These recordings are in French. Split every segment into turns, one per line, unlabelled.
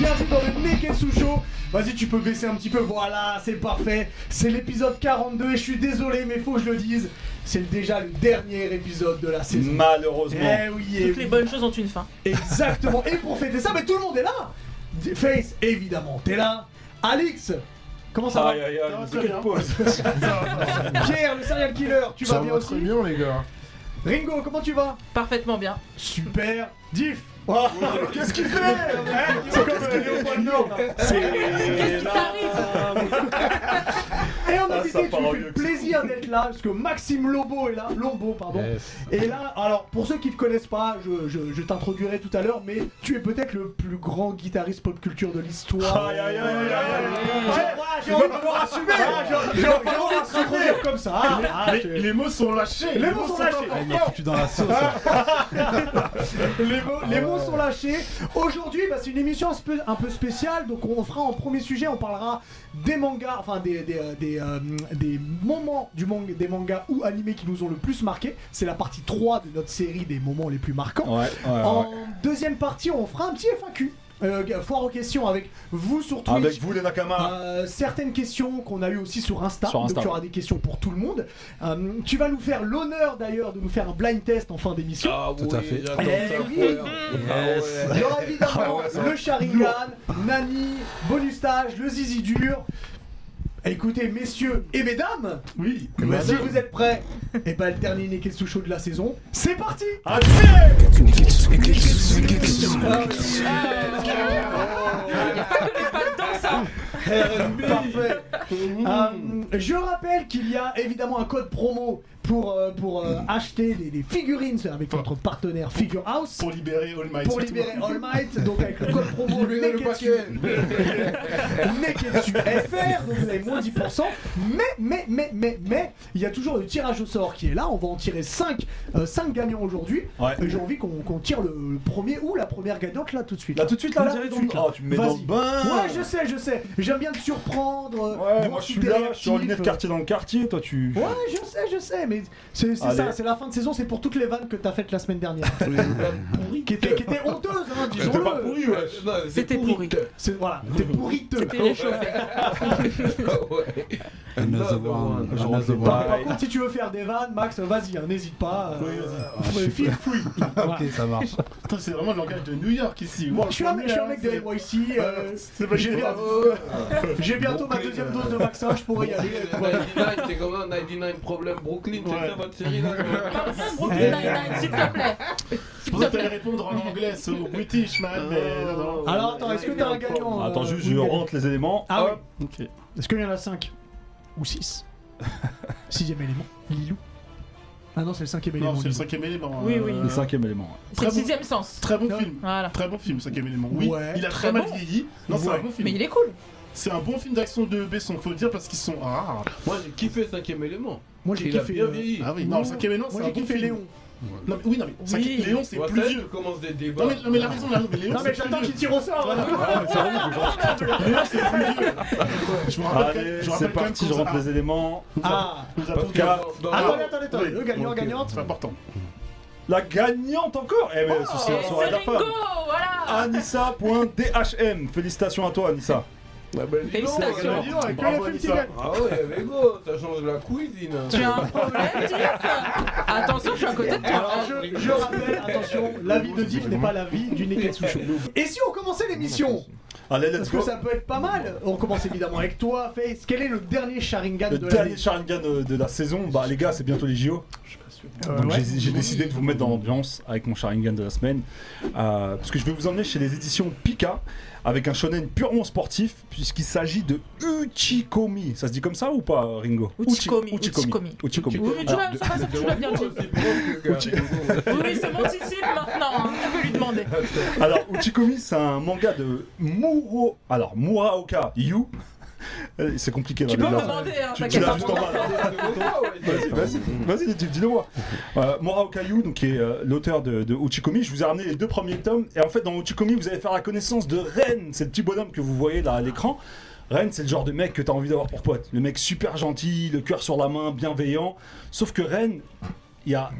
Bienvenue dans le Neketsu Show. Vas-y, tu peux baisser un petit peu, voilà, c'est parfait. C'est l'épisode 42 et je suis désolé, mais faut que je le dise. C'est déjà le dernier épisode de la saison.
Malheureusement.
Eh oui, eh
Toutes les bonnes choses ont une fin.
Exactement. Et pour fêter ça, mais tout le monde est là. Face, évidemment, t'es là. Alix, comment ça va
Aïe aïe aïe, pause
Pierre, le serial killer, tu
Ça
vas bien
va
aussi
très bien les gars.
Ringo, comment tu vas?
Parfaitement bien.
Super. Diff.
Qu'est-ce qu'il fait
Hein, C'est comme euh, Léopold Nord.
Qu'est-ce qui t'arrive
Et en
Ah,
invité,
ça
tu
part
me
en
fais
mieux.
plaisir d'être là, parce que Maxime Lobo est là, Lombo, pardon. Et là, alors, pour ceux qui ne te connaissent pas, je, je- je t'introduirai tout à l'heure, mais tu es peut-être le plus grand guitariste pop culture de l'histoire.
Aïe aïe aïe aïe aïe
J'ai- envie de falloir assumer Ah, J'ai envie de t'introduire comme ça Ah, ah,
Les, mots sont lâchés.
Les mots sont lâchés.
importants.
Il m'a foutu dans la sauce.
Les mots, les mots sont lâchés. Aujourd'hui, bah, c'est une émission un peu, un peu spéciale. Donc, on fera en premier sujet, on parlera des mangas, enfin des, des, euh, des, euh, des moments du manga, des mangas ou animés qui nous ont le plus marqué. C'est la partie 3 de notre série des moments les plus marquants.
Ouais, ouais,
En
ouais.
deuxième partie, on fera un petit FAQ. Euh, foire aux questions avec vous sur Twitch.
Avec vous les Nakama.
Euh, certaines questions qu'on a eues aussi sur Insta,
Sur Insta,
donc il y aura
ouais.
des questions pour tout le monde. Euh, tu vas nous faire l'honneur d'ailleurs de nous faire un blind test en fin d'émission.
Ah
Tout
oui,
à fait.
Eh oui.
Ah
Yes.
Il y aura évidemment le Sharingan, Nani, bonus stage, le Zizi dur. Écoutez, messieurs et mesdames,
Oui.
si vous êtes prêts, et pas le dernier Neketsu Show de la saison, c'est parti
Il n'y a pas que les pas dans ça
Parfait. Euh, je rappelle qu'il y a évidemment un code promo pour, euh, pour euh, acheter des, des figurines avec notre partenaire Figure House.
Pour libérer All Might.
Pour libérer. All Might, donc avec le code promo
Libérer le
Neketsu,
paquet.
Neketsu FR, donc vous avez moins 10%. Mais, mais, mais, mais, mais, il y a toujours le tirage au sort qui est là. On va en tirer 5, gagnants aujourd'hui.
Ouais.
Et J'ai envie qu'on qu'on tire le, le premier ou la première gagnante là tout de suite.
Là tout de suite là,
Là,
là
tout de suite, là.
Oh, tu me mets dans
Vas-y.
le bain.
Ouais, je sais, je sais. J'aime bien te surprendre. euh,
Ouais,
voir
moi je
si
suis
t'es
là, je suis en
réactif.
lunettes quartier dans le quartier, toi tu.
Ouais, je sais, je sais, mais c'est ça, c'est la fin de saison, c'est pour toutes les vannes que t'as faites la semaine dernière. qui étaient qui étaient honteuses, hein,
C'était pas
disons-le.
pourri,
c'est
C'était pourri.
C'est- Voilà, t'es pourriteux.
C'était réchauffé.
ouais.
Another
Another
one.
one.
Another
Par,
one.
par contre, si tu veux faire des vannes, Max, vas-y, hein, n'hésite pas. euh,
Oui,
euh, feel free.
Ok, ça marche.
C'est vraiment le langage de New York ici. Moi,
Je suis un mec, je suis un mec de NYC. euh, J'ai bien- J'ai bientôt ma deuxième dose de vaccin, je pourrais y aller. tout va bien.
99, c'est comme un 99 problème Brooklyn, c'est
Ouais.
ça votre série là
Brooklyn Nine-Nine, s'il te plaît.
Je pensais que t'allais répondre en anglais, so British man, mais non, non.
Alors attends, est-ce que t'as un gagnant
Attends,
euh,
juste je rentre les éléments.
Ah
Hop.
oui. Est-ce qu'il y en a 5 Ou 6 Sixième élément, Lilou. Ah non, c'est le cinquième élément.
Non, c'est le
Lilou.
cinquième élément.
Oui,
euh,
oui.
Le cinquième élément. ouais.
C'est le
Très bon.
sixième sens.
Très bon film.
Voilà.
Très bon film, cinquième élément. Oui,
Ouais.
il a
Très
très mal
bon.
vieilli. Non, c'est
Ouais.
un bon film.
Mais il est cool.
C'est un bon film d'action de Besson, faut le dire parce qu'ils sont rares.
Moi j'ai kiffé cinquième élément.
Moi j'ai kiffé.
bien
euh,
vieilli.
Ah oui, non, cinquième c'est un bon film.
Léon.
Non, mais- oui, non, mais
Oui.
Léon, c'est plus vieux.
tu commences des débats.
Non, mais, non, mais la raison, là, mais Léon,
Non mais
c'est plus
j'attends qu'il
vieux.
tire au sort.
Léon, c'est plus vieux. Je me rappelle quand-
c'est parti, je rentre les éléments.
Ah.
Dans-
Attendez, attendez. Le gagnant, gagnante.
C'est important.
La gagnante encore Eh mais ce
c'est
soir à la
voilà.
Anissa.dhm. Félicitations à toi Anissa.
La belle
Félicitations.
Avec que
Bravo,
gagne.
Ah ouais, mais go, ça change la cuisine.
Tu as un problème, Diff Attention, je suis à côté de toi.
Alors je, je rappelle, attention, l'avis de Diff n'est pas l'avis du Neketsu Show. Et si on commençait l'émission
Allez,
Parce
let's
que
go.
ça peut être pas mal. On commence évidemment avec toi, Face. Quel est le dernier Sharingan
Le
de
dernier
l'année
Sharingan de, de la saison, bah les gars, c'est bientôt les JO.
Euh, ouais.
j'ai décidé de vous mettre dans l'ambiance avec mon Sharingan de la semaine. Euh, parce que je vais vous emmener chez les éditions Pika avec un shonen purement sportif, puisqu'il s'agit de Uchikomi. Ça se dit comme ça ou pas, Ringo?
Uchikomi,
Uchi-
Uchikomi.
Uchikomi.
Oui, tu
Alors,
vois, ça va, tu l'as bien dit.
Uchi-
Oui, c'est mon disciple maintenant, hein. tu peux lui demander.
Alors, Uchikomi, c'est un manga de Muro. Alors, Muraoka Yu. Euh, C'est compliqué
Tu peux me demander, hein, t'inquiète
l'as
pas.
juste en bas, là. Vas-y, vas-y, vas-y, dis- dis-le moi. Euh, Muraoka Yu, donc, qui est euh, l'auteur de, de Uchikomi, je vous ai ramené les deux premiers tomes. Et en fait, dans Uchikomi, vous allez faire la connaissance de Ren. C'est le petit bonhomme que vous voyez là à l'écran. Ren, c'est le genre de mec que t'as envie d'avoir pour pote. Le mec super gentil, le cœur sur la main, bienveillant. Sauf que Ren, il y a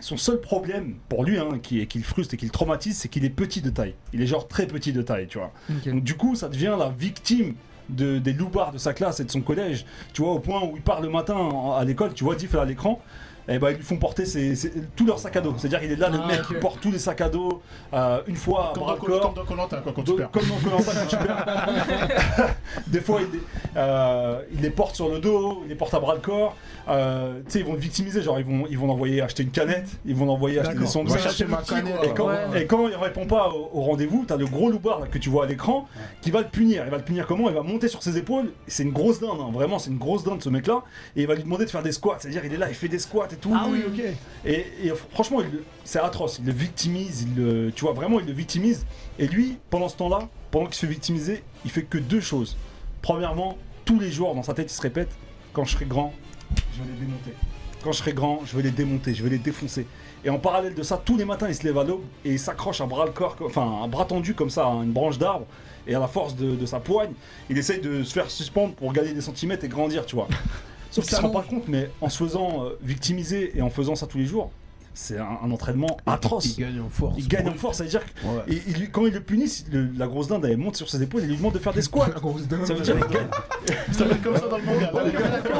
son seul problème pour lui, hein, qui, qui le frustre et qui le traumatise, c'est qu'il est petit de taille. Il est genre très petit de taille, tu vois. Donc du coup, ça devient la victime de, des loupards de sa classe et de son collège. Tu vois, au point où il part le matin à l'école, tu vois, Diff à l'écran. Et ben ils lui font porter ses, ses- tous leurs sacs à dos. C'est-à-dire il est là, le
Ah,
mec qui porte tous les sacs à dos euh, une fois à
Comme
bras
dans
le corps.
comme dans quoi, quand tu perds.
Comme dans quand tu perds. Des fois, il, les- euh, il les porte sur le dos, il les porte à bras le corps. Euh, tu sais, ils vont le victimiser, genre ils vont, ils vont l'envoyer acheter une canette, ils vont l'envoyer acheter des
canette.
Et quand,
Ouais.
et quand il répond pas au, au rendez-vous, t'as le gros loupard là, que tu vois à l'écran qui va le punir. Il va le punir comment? Il va monter sur ses épaules. C'est une grosse dinde, hein. vraiment, c'est une grosse dinde ce mec-là. Et il va lui demander de faire des squats. C'est-à-dire, il est là, il fait des squats et tout.
Ah oui, ok.
Et, et franchement, c'est atroce. Il le victimise, il le, tu vois, vraiment, il le victimise. Et lui, pendant ce temps-là, pendant qu'il se fait victimiser, il fait que deux choses. Premièrement, tous les jours, dans sa tête, il se répète quand je serai grand, je vais les démonter. Quand je serai grand, je vais les démonter, je vais les défoncer. Et en parallèle de ça, tous les matins, il se lève à l'aube et il s'accroche un bras le corps, enfin un bras tendu comme ça à une branche d'arbre. Et à la force de, de sa poigne, il essaye de se faire suspendre pour gagner des centimètres et grandir, tu vois. Sauf qu'il se rend pas compte, mais en se faisant euh, victimiser et en faisant ça tous les jours, c'est un, un entraînement atroce.
Il gagne en force.
Il gagne en force, ça veut dire que
Ouais.
et, il lui- quand il le punit, le- la grosse dinde elle monte sur ses épaules et lui demande de faire des squats. Ça veut dire qu'il gagne,
Ça s'appelle comme ça dans le manga.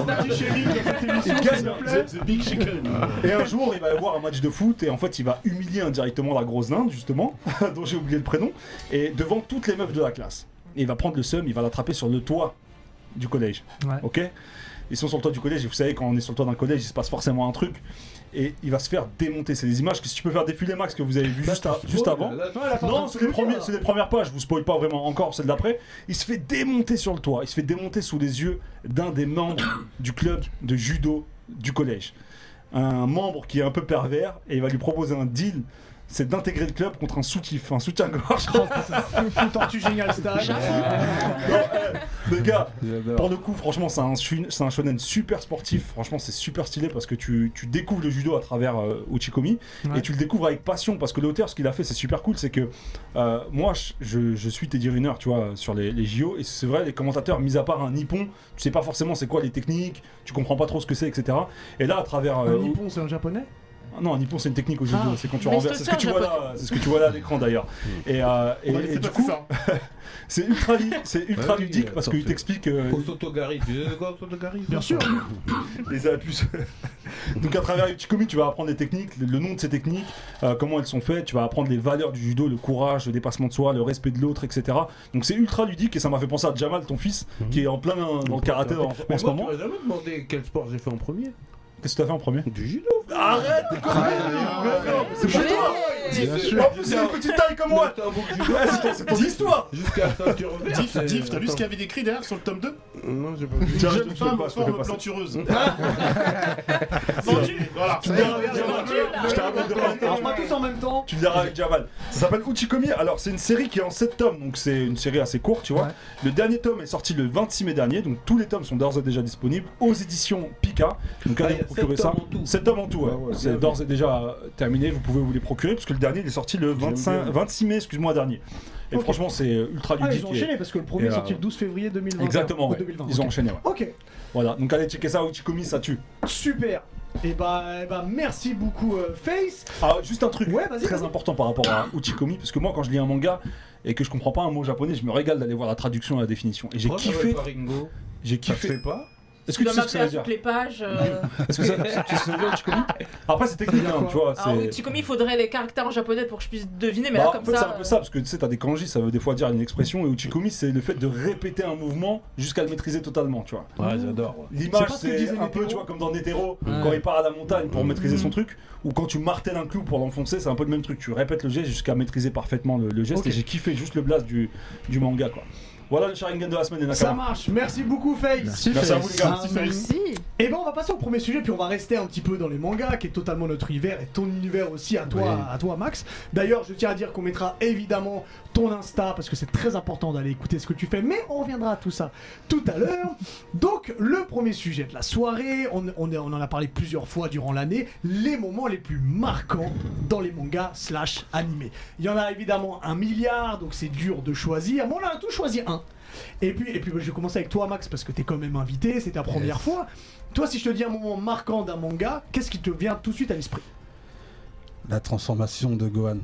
La petit chéri de cette émission,
Il gagne,
s'il te plaît. The Big Chicken.
Et un jour, il va avoir un match de foot et en fait, il va humilier indirectement la grosse dinde, justement, dont j'ai oublié le prénom, et devant toutes les meufs de la classe. Et il va prendre le seum, il va l'attraper sur le toit du collège.
Ouais.
Ok? Ils sont sur le toit du collège et vous savez, quand on est sur le toit d'un collège, il se passe forcément un truc. Et il va se faire démonter. C'est des images que si tu peux faire défiler, Max, que vous avez vu juste, à- juste avant. Non, c'est les, premiers- c'est les premières pages, je vous spoil pas vraiment encore celle d'après. Il se fait démonter sur le toit, il se fait démonter sous les yeux d'un des membres du club de judo du collège. Un membre qui est un peu pervers et il va lui proposer un deal, c'est d'intégrer le club contre un soutif, un soutien-gorge.
Fou tortue génial style.
Les gars, pour le coup, franchement, c'est un, c'est un shonen super sportif. Franchement, c'est super stylé parce que tu, tu découvres le judo à travers euh, Uchikomi
Ouais.
et tu le découvres avec passion parce que l'auteur, ce qu'il a fait, c'est super cool. C'est que euh, moi, je, je suis Teddy Riner, tu vois, sur les, les JO et c'est vrai, les commentateurs, mis à part un nippon, tu sais pas forcément c'est quoi les techniques, tu comprends pas trop ce que c'est, etc. Et là, à travers.
Un
euh,
nippon, c'est un japonais?
Non, un nippon, c'est une technique au judo.
Ah.
c'est quand tu
Mais
renverses.
c'est
C'est ce que tu vois là. C'est ce que tu vois là à l'écran d'ailleurs. Et, euh, et,
laisser
du coup,
ça.
c'est ultra, c'est ultra
Ah oui,
ludique
euh,
parce qu'il t'explique. euh,
Au Sotogari, tu sais quoi, Sotogari
Bien sûr.
les abus. Donc à travers Uchikomi, tu vas apprendre les techniques, le, nom de ces techniques, euh, comment elles sont faites, tu vas apprendre les valeurs du judo, le courage, le dépassement de soi, le respect de l'autre, etc. Donc c'est ultra ludique et ça m'a fait penser à Jamal, ton fils, qui est en plein dans, dans le karaté en, ce moment.
tu m'as jamais demandé quel sport j'ai fait en premier.
Qu'est-ce que tu as fait en premier
Du judo.
Arrête de conneries Mais non, C'est pour toi
Bien
En plus, c'est une petite taille comme moi. Ouais, c'est- C'est ton histoire
Jusqu'à.
Diff, Diff, t'as vu ce qu'il y avait écrit derrière sur le tome 2
Non, j'ai pas vu.
Femme
pas ça.
plantureuses. Vendu Voilà.
Me
pas tous en même temps.
Tu le diras avec Jamal. Ça s'appelle Uchikomi. Alors, c'est une série qui est en 7 tomes, donc c'est une série assez courte, tu vois. Le dernier tome est sorti le 26 mai dernier, donc tous les tomes sont d'ores et déjà disponibles aux éditions Pika. Donc,
Ah,
procurer ça.
tomes en tout.
7 tomes en tout, ouais.
Ah ouais.
c'est d'ores et déjà euh, terminé. Vous pouvez vous les procurer, parce que le dernier il est sorti le 25,
bien.
26 mai, excuse-moi, dernier. Et franchement, c'est euh, ultra
Ah,
ludique.
ils ont
et-
enchaîné parce que le premier
et,
est sorti
euh,
le 12 février 2020.
Exactement,
Ou
ouais.
2020,
Ils ont enchaîné, ouais.
Ok,
Voilà, donc allez checker ça, Uchikomi, ça tue.
super. Et bah, eh bah, merci beaucoup euh, Face.
Ah, juste un truc
Ouais,
très important par rapport à Uchikomi, parce que moi, quand je lis un manga et que je comprends pas un mot japonais, je me régale d'aller voir la traduction et la définition. Et j'ai kiffé. J'ai kiffé.
fait pas
Est-ce que tu
dois
sais ce que ça veut
marquer à
dire
toutes les pages. euh,
Est-ce que ça, tu sais ce que ça veut dire, Uchikomi Après, c'est technique, hein, tu vois.
Alors,
c'est-
Uchikomi, il faudrait les caractères en japonais pour que je puisse deviner, mais
Bah,
là,
en
comme
c'est un peu ça, parce que tu sais, t'as des kanji, ça veut des fois dire une expression, et Uchikomi, c'est le fait de répéter un mouvement jusqu'à le maîtriser totalement, tu vois.
Ouais, j'adore.
L'image, c'est un peu, tu vois, comme dans Netero,
Ouais.
quand il part à la montagne pour maîtriser
Mhm.
son truc, ou quand tu martèles un clou pour l'enfoncer, c'est un peu le même truc. Tu répètes le geste jusqu'à maîtriser parfaitement le, le geste, et j'ai kiffé juste le blast du, du manga, quoi. Voilà le Sharingan de la semaine, les
Ça marche. Merci beaucoup Face.
Merci,
Merci à vous, les gars.
Ah,
Merci.
Et ben on va passer au premier sujet puis on va rester un petit peu dans les mangas qui est totalement notre univers et ton univers aussi à toi
Oui.
à toi Max. D'ailleurs je tiens à dire qu'on mettra évidemment ton Insta parce que c'est très important d'aller écouter ce que tu fais mais on reviendra à tout ça tout à l'heure. Donc le premier sujet de la soirée, on, on, est- on en a parlé plusieurs fois durant l'année, les moments les plus marquants dans les mangas slash animés. Il y en a évidemment un milliard donc c'est dur de choisir mais on a tous choisi un. Et puis, et puis je vais commencer avec toi, Max, parce que t'es quand même invité, c'est ta première
Yes.
fois. Toi, si je te dis un moment marquant d'un manga, qu'est-ce qui te vient tout de suite à l'esprit?
La transformation de Gohan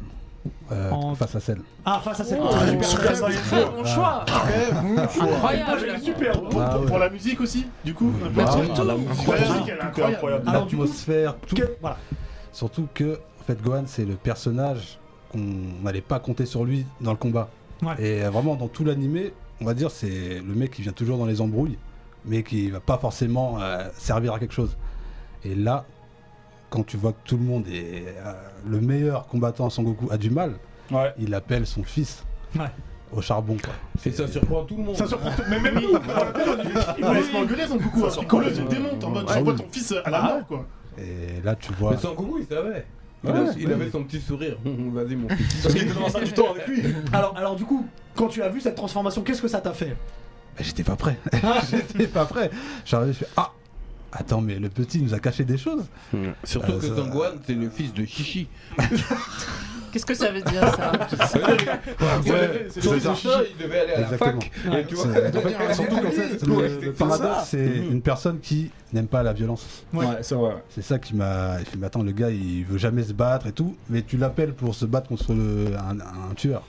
euh,
En-
face à celle.
Ah, face à cette
Oh,
Ah,
super
super.
saiyan.
Très bon choix.
Très bon choix.
Ah,
Incroyable.
super.
Pour,
Ah
pour-
ouais.
pour la musique aussi, du coup
Oui. Ah,
la musique,
la musique, elle est incroyable.
L'atmosphère, tout.
Que- Voilà.
Surtout que, en fait, Gohan, c'est le personnage qu'on n'allait pas compter sur lui dans le combat.
Ouais.
Et euh, vraiment, dans tout l'animé, on va dire, c'est le mec qui vient toujours dans les embrouilles, mais qui va pas forcément euh, servir à quelque chose. Et là, quand tu vois que tout le monde est euh, le meilleur combattant Sangoku a du mal,
Ouais.
il appelle son fils
Ouais.
au charbon. Quoi.
Et ça surprend tout le monde.
Ça surprend tout- mais même nous.
Il laisse pas engueuler son coucou. Piccolo, démonte en mode
Ouais.
j'envoie ton fils à la mort quoi.
Et là, tu vois.
Mais coucou, il savait. Il,
Ouais,
a- il
ouais.
avait son petit sourire. Vas-y, mon fils.
Parce qu'il était dans du temps avec lui.
Alors, alors, du coup, quand tu as vu cette transformation, qu'est-ce que ça t'a fait
Mais j'étais pas prêt. j'étais pas prêt. J'arrive, je fais Ah Attends, mais le petit il nous a caché des choses.
Surtout
Euh,
que
ça-
Zangohan, c'est le fils de Chichi.
Qu'est-ce que ça veut dire ça?
Ouais,
c'est
il devait aller à la
Exactement.
fac.
Ouais.
Et tu vois,
C'est- Surtout qu'en fait, le, paradoxe, c'est
Mhm.
une personne qui n'aime pas la violence.
Ouais.
Ouais, c'est vrai.
C'est ça qui m'a. Il fait, mais attends, le gars, il veut jamais se battre et tout, mais tu l'appelles pour se battre contre le, un, un tueur.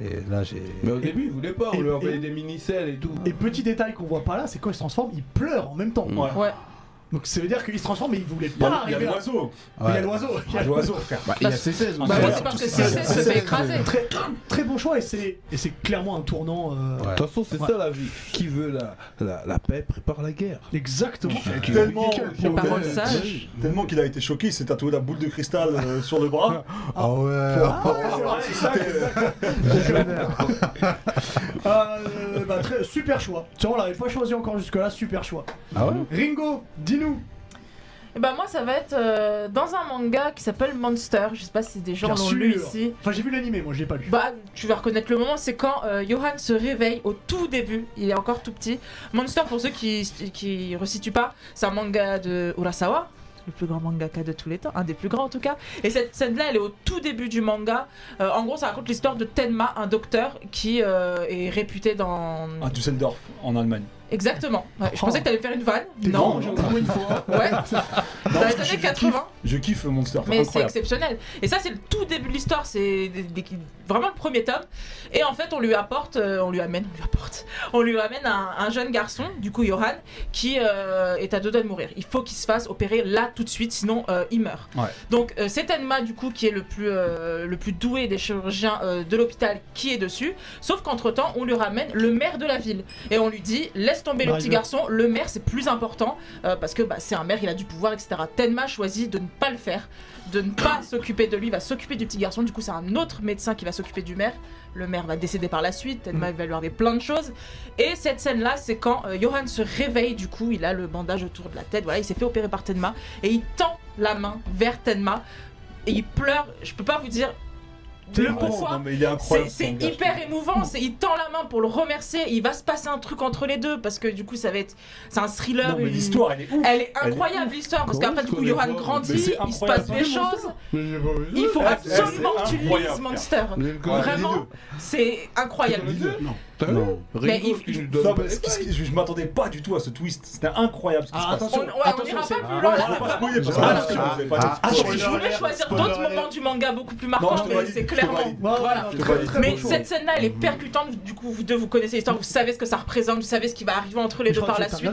Et là, j'ai.
Mais au début, il voulait pas.
Et-
On lui
et-
des mini-selles et tout.
Et petit détail qu'on voit pas là, c'est quand il se transforme, il pleure en même temps.
Ouais.
Donc ça veut dire qu'il se transforme, mais il voulait
Il y a-
pas
il y a l'oiseau.
Il y a l'oiseau.
Il y a l'oiseau, frère.
Bah, il y a ses 16 aussi.
Bah,
voilà,
c'est parce que
tout
c'est
ça,
se
c'est-
fait écraser.
Très, bon choix et c'est et c'est clairement un tournant. euh.
De toute façon, c'est ça la vie. Qui veut la, paix prépare la guerre.
Exactement.
Tellement, qu'il a été choqué, il s'est tatoué la boule de cristal euh, sur le bras.
Ah ouais
bah, super choix. Tu vois, on l'avait pas choisi encore jusque-là, super choix.
Ah
Ringo, dis-nous.
Et bah moi ça va être euh, dans un manga qui s'appelle Monster. Je sais pas si des gens l'ont lu ici.
Enfin, j'ai vu l'animé, moi, je l'ai pas lu.
Bah, tu vas reconnaître le moment, c'est quand euh, Johan se réveille au tout début, il est encore tout petit. Monster, pour ceux qui qui resituent pas, c'est un manga de Urasawa, le plus grand mangaka de tous les temps, un des plus grands en tout cas. Et cette scène-là, elle est au tout début du manga. Euh, en gros, ça raconte l'histoire de Tenma, un docteur qui euh, est réputé dans...
À Düsseldorf, en Allemagne.
Exactement. Ouais, je
Oh.
pensais que t'allais faire une vanne. Non.
bon,
Pour une fois.
Ouais. Dans les années
je
80.
kiffe- Je kiffe Monster.
Mais c'est exceptionnel. Et ça, c'est le tout début de l'histoire. C'est vraiment le premier tome. Et en fait, on lui apporte, euh, on lui amène, on lui apporte, on lui amène un, un jeune garçon, du coup Johan, qui euh, est à deux doigts de mourir. Il faut qu'il se fasse opérer là tout de suite, sinon euh, il meurt.
Ouais.
Donc euh, c'est Tenma du coup qui est le plus le plus doué des chirurgiens de l'hôpital qui est dessus. Sauf qu'entre temps, on lui ramène le maire de la ville et on lui dit laisse tomber le
Bah,
petit garçon. Le maire c'est plus important euh, parce que bah, c'est un maire, il a du pouvoir, etc. Tenma choisit de ne pas le faire, de ne pas s'occuper de lui, il va s'occuper du petit garçon. Du coup, c'est un autre médecin qui va s'occuper du maire. Le maire va décéder par la suite. Tenma il va lui arriver plein de choses. Et cette scène-là, c'est quand euh, Johan se réveille. Du coup, il a le bandage autour de la tête. Voilà, il s'est fait opérer par Tenma et il tend la main vers Tenma et il pleure. Je peux pas vous dire le pourquoi.
non, mais il est
C'est hyper émouvant, c'est il tend la main pour le remercier, il va se passer un truc entre les deux parce que du coup ça va être c'est un thriller.
Non, mais
une-
l'histoire, elle est ouf.
Elle est
Elle est
incroyable l'histoire parce qu'après du coup Johan grandit, il se passe des choses. Il faut absolument que tu lises Monster. Vraiment, c'est incroyable.
T'as vu
Non.
Mais
Ringo
il-
qui nous
Non,
donne pas
mais
les
ce qui- ce
bails.
qui- je je m'attendais pas du tout à ce twist. C'était incroyable ce qui
Ah,
se passe.
On,
attention.
ouais, on ira pas plus
Ouais,
loin.
on va pas spoiler parce que
Ah,
attention, vous avez pas
ah,
dit.
ah,
Je voulais choisir d'autres moments du manga beaucoup plus
Non,
marquants,
te
mais
valide,
c'est
je te
clairement.
valide.
Voilà.
ouais,
te
très,
valide.
très
Mais
bon choix.
cette scène-là, elle est percutante. Du coup, vous deux, vous connaissez l'histoire, vous savez ce que ça représente, vous savez ce qui va arriver entre les deux par la suite.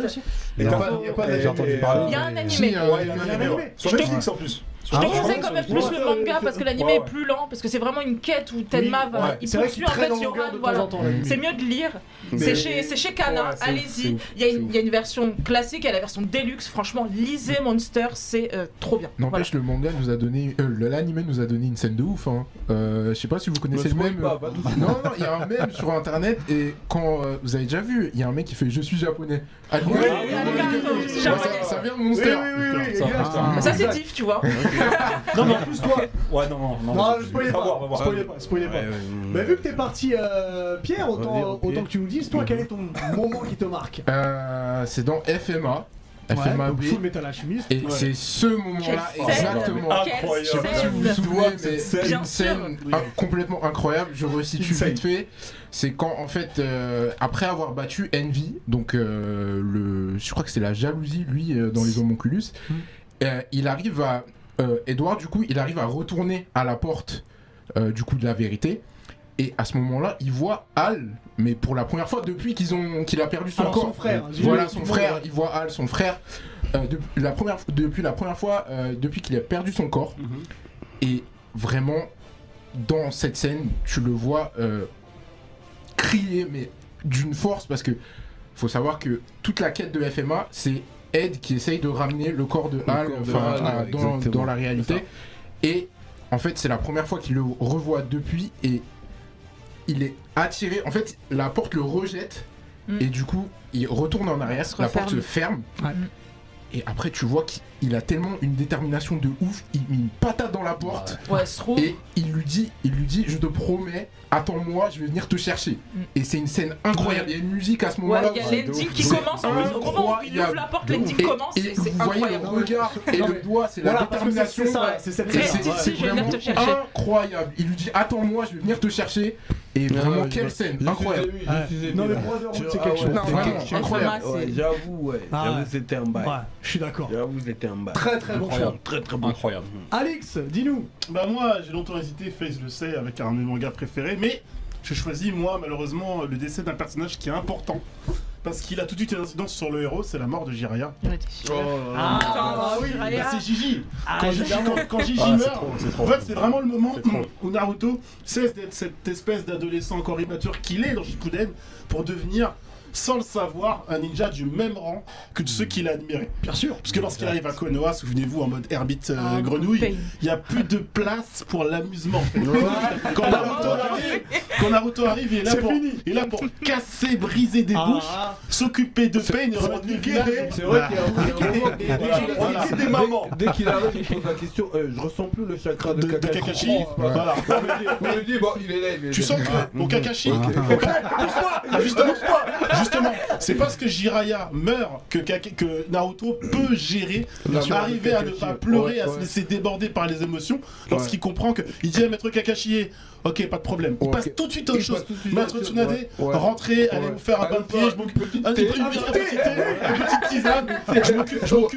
Et t'as
J'ai entendu parler.
Il y a un animé.
Il y a un-
Ouais, il y a un animé, ouais. Sur
Je te-
Netflix en plus.
Je te
Ah,
conseille quand même plus le manga parce que l'animé
Ouais,
est plus lent, parce que c'est vraiment une quête où Tenma va. Il poursuit en fait
temps
Voilà. C'est mieux de lire. C'est chez, c'est chez Kana, allez-y. Il y, a une-
c'est
il y a une version classique et la version deluxe. Franchement, lisez Monster, c'est euh, trop bien.
N'empêche, le manga nous a donné. euh, le- L'anime nous a donné une scène de ouf. Hein. Euh, je sais pas si vous connaissez le même. Non, non, il y a un mème sur internet et quand euh, vous avez déjà vu, il y a un mec qui fait Je suis japonais. Ça, ça vient de Monster.
Ça,
c'est diff, tu vois.
Non, mais en plus, toi. Ouais, non, non, non.
Non, spoilez
va voir, va
pas,
voir.
spoilez pas, spoilez pas. Mais vu que t'es parti, euh, Pierre, autant,
Vas-y, Pierre.
autant que tu nous dises, toi, quel est ton moment qui te marque
Euh, c'est dans FMA. Fait
Ouais,
ma
donc
B.
Full Metal Alchemist.
Et
Ouais.
c'est ce moment-là, exactement.
Incroyable.
Je sais pas si vous vous souvenez, mais
Bien
une scène complètement incroyable. Je resitue vite fait. C'est quand, en fait, euh, après avoir battu Envy, donc euh, le, je crois que c'est la jalousie, lui, euh, dans les homonculus,
Mm.
euh, il arrive à. Euh, Edward, du coup, il arrive à retourner à la porte euh, du coup de la vérité. Et à ce moment-là, il voit Al, mais pour la première fois depuis qu'ils ont, qu'il a perdu son
Alors,
corps.
son frère, j'ai
Voilà, son frère, il voit Al, son frère, euh, de- la première, depuis la première fois, euh, depuis qu'il a perdu son corps.
Mhm.
Et vraiment, dans cette scène, tu le vois euh, crier, mais d'une force, parce que faut savoir que toute la quête de FMA, c'est Ed qui essaye de ramener le corps de Hal
corps de
enfin,
Hal,
à-
ouais,
dans, la réalité. Et en fait, c'est la première fois qu'il le revoit depuis et il est attiré. En fait, la porte le rejette
Mm.
et du coup, il retourne en arrière. La porte se ferme.
Ouais.
Et après, tu vois qu'il a tellement une détermination de ouf. Il met une patate dans la porte.
Ouais, se trouve.
Et il lui dit, il lui dit, je te promets, attends-moi, je vais venir te chercher.
Mm.
Et c'est une scène incroyable. Il y a une musique à ce
Ouais,
moment-là.
il y a l'ending qui commence. Au moment où il ouvre la porte, l'ending commence.
et
et
vous
C'est incroyable.
le regard et le doigt, c'est la
Voilà,
détermination.
c'est ça, c'est cette
C'est incroyable. Il lui dit attends-moi, je vais venir te chercher. Et vraiment
Ouais,
quelle
je-
scène
je
incroyable.
je
Non, mais
là.
Brotherhood,
Je-
c'est
ah
quelque
ouais,
chose.
Non,
c'est
vraiment,
quelque chose.
incroyable.
Ouais, J'avoue, ouais.
Ah
J'avoue,
ouais.
c'était un bail.
Ouais, je suis d'accord.
J'avoue, c'était un bail.
Très très bon
Très très bon.
Incroyable.
Alix, dis-nous.
Bah moi j'ai longtemps hésité, Face le sait, avec un de mes mangas préférés, mais j'ai choisi moi malheureusement le décès d'un personnage qui est important. Parce qu'il a tout de suite une incidence sur le héros, c'est la mort de Jiraya.
Oh.
Ah, oui.
Bah, c'est Gigi
Ah,
Quand Gigi,
évidemment.
quand, quand Gigi
Ah,
meurt,
trop, c'est trop.
en fait c'est vraiment le moment où Naruto cesse d'être cette espèce d'adolescent encore immature qu'il est dans Shippuden pour devenir, sans le savoir, un ninja du même rang que de ceux qu'il a admirés.
Bien sûr.
Parce que lorsqu'il arrive à Konoha, souvenez-vous, en mode Herbite euh,
Ah,
grenouille, il n'y a plus de place pour l'amusement. quand, Naruto arrive, quand Naruto arrive, il est là,
C'est
pour,
fini.
il est là pour casser, briser des bouches,
Ah,
s'occuper de Pain et remettre le.
C'est vrai qu'il y a un- il y a un moment.
des-
mamans.
Dès qu'il arrive, il pose la question euh, Je ressens plus le chakra de Kakashi.
Voilà.
On me dit, bon, il est là, il est
Tu sens que mon Kakashi, Ah, justement, justement, c'est parce que Jiraya meurt que, que Naruto peut gérer, arriver à ne pas pleurer,
Ouais,
à se laisser déborder par les émotions, lorsqu'il comprend que il dit à Maître Kakashi, ok, pas de problème, il passe tout de suite à autre chose.
passe tout de suite
Maître Tsunade, rentrer, allez
Ouais.
vous faire un bain de pied, je m'occupe petit- une petite tisane, je m'occupe de tout.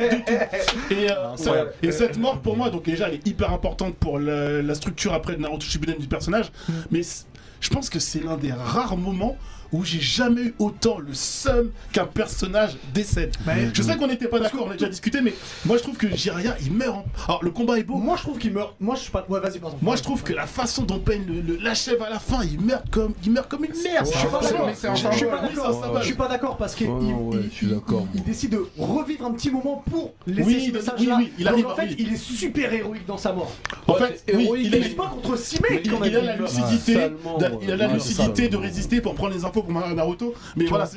Et, euh,
Ouais.
et cette mort pour moi, donc déjà elle est hyper importante pour la, la structure après de Naruto Shippuden du personnage, mais c- je pense que c'est l'un des rares moments où j'ai jamais eu autant le seum qu'un personnage décède.
Mais-
Je sais qu'on n'était pas d'accord, on a déjà discuté, mais moi je trouve que Jiraiya il meurt. en- Alors le combat est beau.
Moi, je trouve qu'il meurt. Moi, je suis pas. Ouais, vas-y, pardon.
Moi je trouve que la façon dont le- l'achève à la fin, il meurt comme, il meurt comme une merde.
Je suis pas d'accord. Je suis pas d'accord.
savage.
Je suis pas d'accord parce qu'il
Ouais,
il- décide de revivre un petit moment pour laisser
Oui,
ce
oui, il
Donc en fait,
oui.
il est super héroïque dans sa mort.
En fait, il est
pas contre six
Mais
mecs
il,
quand
il
même.
a la lucidité, il a la lucidité de résister pour prendre les infos pour Naruto. Mais voilà,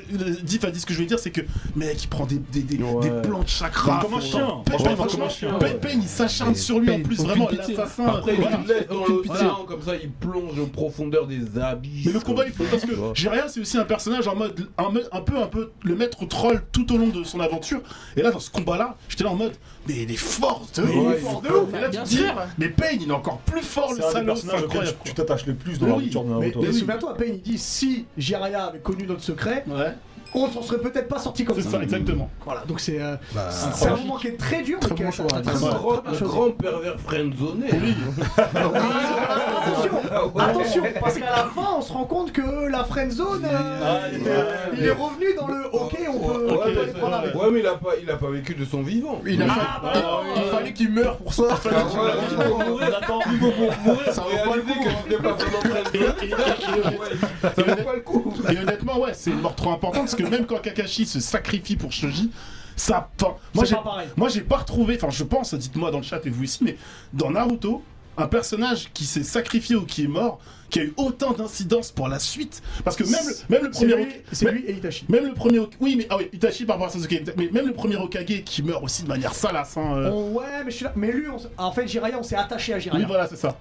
Diff a dit ce que je voulais dire, c'est que mec, il prend des, des, des,
Ouais.
des plans de chakra.
Comme un chien.
Pain,
Franchement,
Pain,
comme
franchement,
un chien.
Pain, Pain, il s'acharne sur lui en plus, vraiment l'assassin.
Après, il laisse dans l'océan, comme ça, il plonge aux profondeurs des abysses.
Mais le combat il faut parce que. Jiraiya c'est aussi un personnage en mode un, peu un peu le maître troll tout au long de son aventure et là dans ce combat là j'étais là en mode mais il est fort de ouf,
Ouais,
il est
il
fort
est
de ouf et là tu
Bien
te dis
sûr.
mais Pain il est encore plus fort le salaud
tu t'attaches le plus dans
Mais
la
oui,
rupture de
Mais,
Naruto.
mais
oui.
souviens-toi, Pain, il dit si Jiraiya avait connu notre secret, on s'en serait peut-être pas sorti comme
c'est
ça.
ça exactement
Voilà, donc c'est euh,
Bah,
c'est un moment qui est très dur.
Très
mais qui
très
grand, pervers friendzoné.
Attention, attention, parce qu'à la fin, on se rend compte que la friendzone, euh,
Ah, il était-
il est revenu dans le OK, on peut, on
Ouais,
peut
mais-
aller prendre avec.
Ouais, mais il a pas, il a pas vécu de son vivant.
Il, a
Ah,
fait-
bah,
il- il fallait qu'il meure pour ça.
Ah, il faut mourir.
Attends,
Il faut pour mourir.
Ça vaut pas le coup.
que tu n'es pas Ça vaut pas le coup.
et honnêtement ouais c'est une mort trop importante parce que même quand Kakashi se sacrifie pour Shoji ça enfin, moi
C'est
j'ai
pas pareil.
Moi, j'ai pas retrouvé, enfin, je pense, dites-moi dans le chat et vous ici, mais dans Naruto, un personnage qui s'est sacrifié ou qui est mort, qui a eu autant d'incidence pour la suite, parce que même le, même le
C'est
premier,
c'est lui et Itachi.
même le premier, oui, mais ah oui, Itachi par rapport à Sasuke, mais même le premier Okage qui meurt aussi de manière salace. Hein, euh.
On- ouais, mais je suis là. Mais lui, on en fait, Jiraiya, on s'est attaché à
Oui,
Jiraiya.
voilà, c'est ça.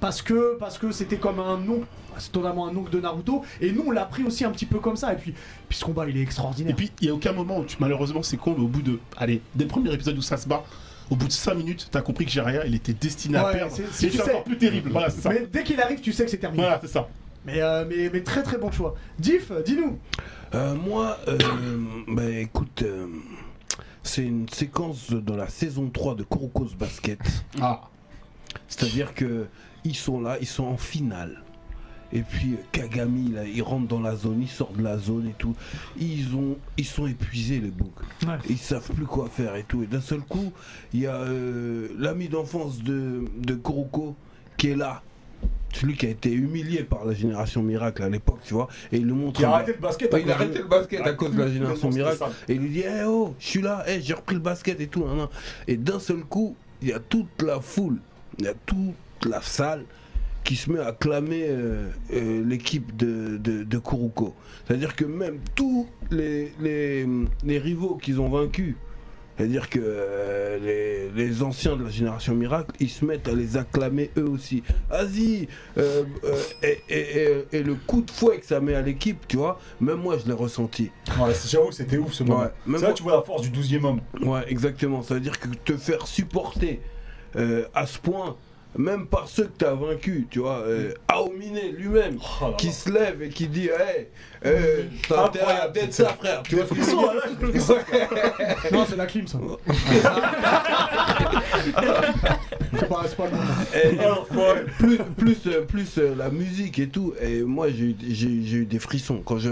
Parce que parce que c'était comme un nom. C'est totalement un oncle de Naruto. Et nous, on l'a pris aussi un petit peu comme ça. Et puis, puis ce combat, il est extraordinaire.
Et puis, il n'y a aucun moment où tu, malheureusement, c'est con, mais au bout de. Allez, dès le premier épisode où ça se bat, au bout de 5 minutes, t'as compris que Jiraiya, il était destiné à
Ouais,
perdre.
c'est-
encore plus terrible. Voilà, c'est ça.
mais dès qu'il arrive, tu sais que c'est terminé.
Voilà, c'est ça.
Mais, euh, mais, mais très très bon choix. Diff, dis-nous.
Euh, moi, euh, bah écoute, euh, c'est une séquence dans la saison 3 de Kuroko's Basket.
Ah.
C'est-à-dire que ils sont là, ils sont en finale. Et puis euh, Kagami, là, il rentre dans la zone, il sort de la zone et tout. Ils ont, ils sont épuisés les boucs.
Ouais.
Ils savent plus quoi faire et tout. Et d'un seul coup, il y a euh, l'ami d'enfance de, de Kuroko qui est là. Celui qui a été humilié par la génération miracle à l'époque, tu vois. Et il le montre.
Qui a arrêté le basket.
il a
cause de-
arrêté le basket à cause de la génération miracle. Et il lui dit Eh oh, je suis là, eh, j'ai repris le basket et tout. Et d'un seul coup, il y a toute la foule, il y a toute la salle qui se met à clamer euh, euh, l'équipe de, de, de. C'est-à-dire que même tous les, les, les rivaux qu'ils ont vaincus, c'est-à-dire que euh, les, les anciens de la génération miracle, ils se mettent à les acclamer eux aussi. Vas-y euh, euh, et, et- et- et le coup de fouet que ça met à l'équipe, tu vois, même moi je l'ai ressenti.
Ouais, j'avoue que c'était ouf ce moment.
Ouais,
que tu vois la force du 12 e homme.
Ouais, exactement. Ça veut dire que te faire supporter à ce point, même par ceux que tu as vaincus, tu vois, euh, Aomine lui-même,
Oh
qui se lève et qui dit Hey, euh, t'as intérêt à
Incroyable,
d'être ça, frère. Tu vois dire
là.
Non, c'est la clim ça. c'est pas, pas le moment.
Plus, plus, euh, plus euh, la musique et tout. Et moi, j'ai eu- j'ai j'ai eu des frissons. Quand je.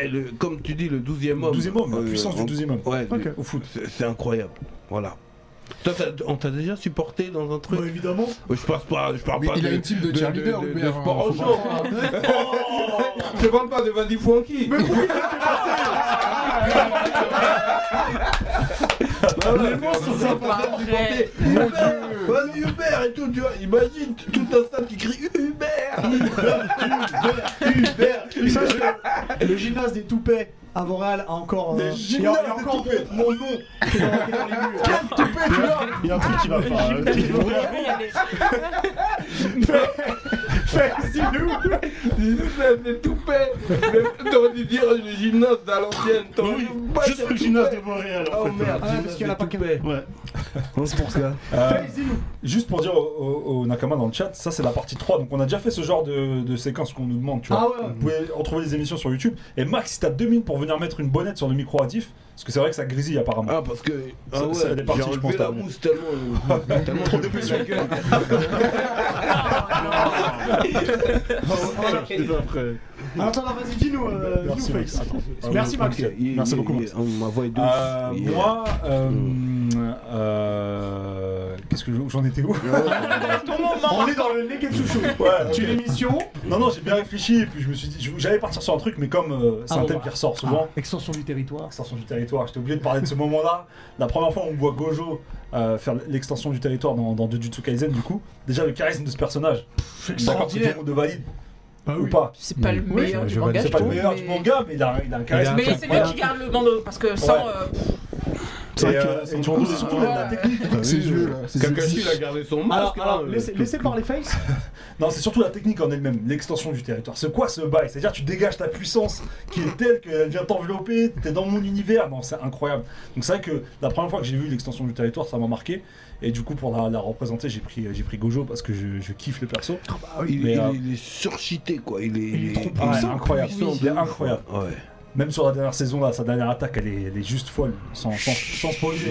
et le- comme tu dis, le 12e homme.
12e homme, la
euh,
puissance du
on-
12e homme.
Ouais,
Ok.
au foot. C'est incroyable. Voilà. Toi, t'as- on t'a déjà supporté dans un truc
Bah, évidemment.
Je passe pas, je parle
Mais
pas
il
de,
a une team de
de,
cheerleaders,
de- de-
Hubert,
de sport
hein,
en
faut
champ.
pas-
Je parle pas de Vandy Funky.
Les mots sont sympas.
Mon Dieu Vas-y Hubert et tout, tu vois, imagine tout un stade qui crie Hubert Hubert
je- Le gymnase des Toupets à Montréal a encore. euh,
Le
il y a, il y a encore mon, mon nom qui est dans, qui est dans les murs.
Il y a un truc qui va pas.
Dis-nous.
Des toupets T'aurais dû dire le gymnase à l'ancienne,
Oui, juste le gymnase de
toupet.
Montréal en
Oh
fait.
merde,
Ah, parce qu'il y en a pas.
Ouais.
C'est pour ça.
Euh. Juste pour dire au, au- au Nakama dans le chat, ça c'est la partie 3, donc on a déjà fait ce genre de, de séquence qu'on nous demande, tu vois.
Ah ouais.
Vous pouvez retrouver les émissions sur YouTube. Et Max, si t'as deux minutes pour venir mettre une bonnette sur le micro à Diff, parce que c'est vrai que ça grésille apparemment.
Ah parce que ah
Ça-
ouais,
ça, elle est partie,
j'ai
je pense,
la mousse tellement tellement trop de
après.
Attends, non, vas-y, dis-nous. euh,
Merci, Max. Attends.
Merci, Max.
Il-
Merci
il-
beaucoup, Max.
Ma voix est douce.
Euh,
Yeah.
Moi, euh, euh, qu'est-ce que je- j'en étais où?
On est dans le Neketsu Show.
Ouais,
Tu l'émission?
Non, non, j'ai bien réfléchi et puis je me suis dit, j'allais partir sur un truc, mais comme euh, c'est
Ah,
un thème
bah.
qui ressort souvent,
Ah, extension du territoire.
extension du territoire, j'étais obligé de parler de ce moment-là. La première fois où on voit Gojo euh, faire l'extension du territoire dans, dans Jujutsu Kaisen, du coup, déjà le charisme de ce personnage. D'accord, tout le monde valide
Bah
ou pas
C'est pas le
Oui,
meilleur
je
du manga,
c'est
pas le meilleur
mais-
du manga, mais il a, il a un charisme.
Mais c'est lui qui garde le bandeau, parce que sans.
Ouais.
euh,
C'est euh, et surtout
ouais.
la technique.
Ses yeux, là. ses yeux.
Kakashi il a gardé son masque.
Alors,
hein,
laissez,
euh,
laissez parler Face.
Non, c'est surtout la technique en elle-même, l'extension du territoire. C'est quoi ce bail? C'est-à-dire tu dégages ta puissance qui est telle qu'elle vient t'envelopper, t'es dans mon univers. Non, c'est incroyable. Donc c'est vrai que la première fois que j'ai vu l'extension du territoire, ça m'a marqué. Et du coup, pour la, la représenter, j'ai pris, j'ai pris Gojo parce que je, je kiffe le perso.
il,
Mais,
il-
euh,
il est surchité quoi, il est,
il est trop
Ah,
puissant.
incroyable.
puissant
Il est
de ouf.
incroyable.
Ouais.
Même sur la dernière saison, là, sa dernière attaque, elle est, elle est juste folle. Sans, sans, sans spoiler.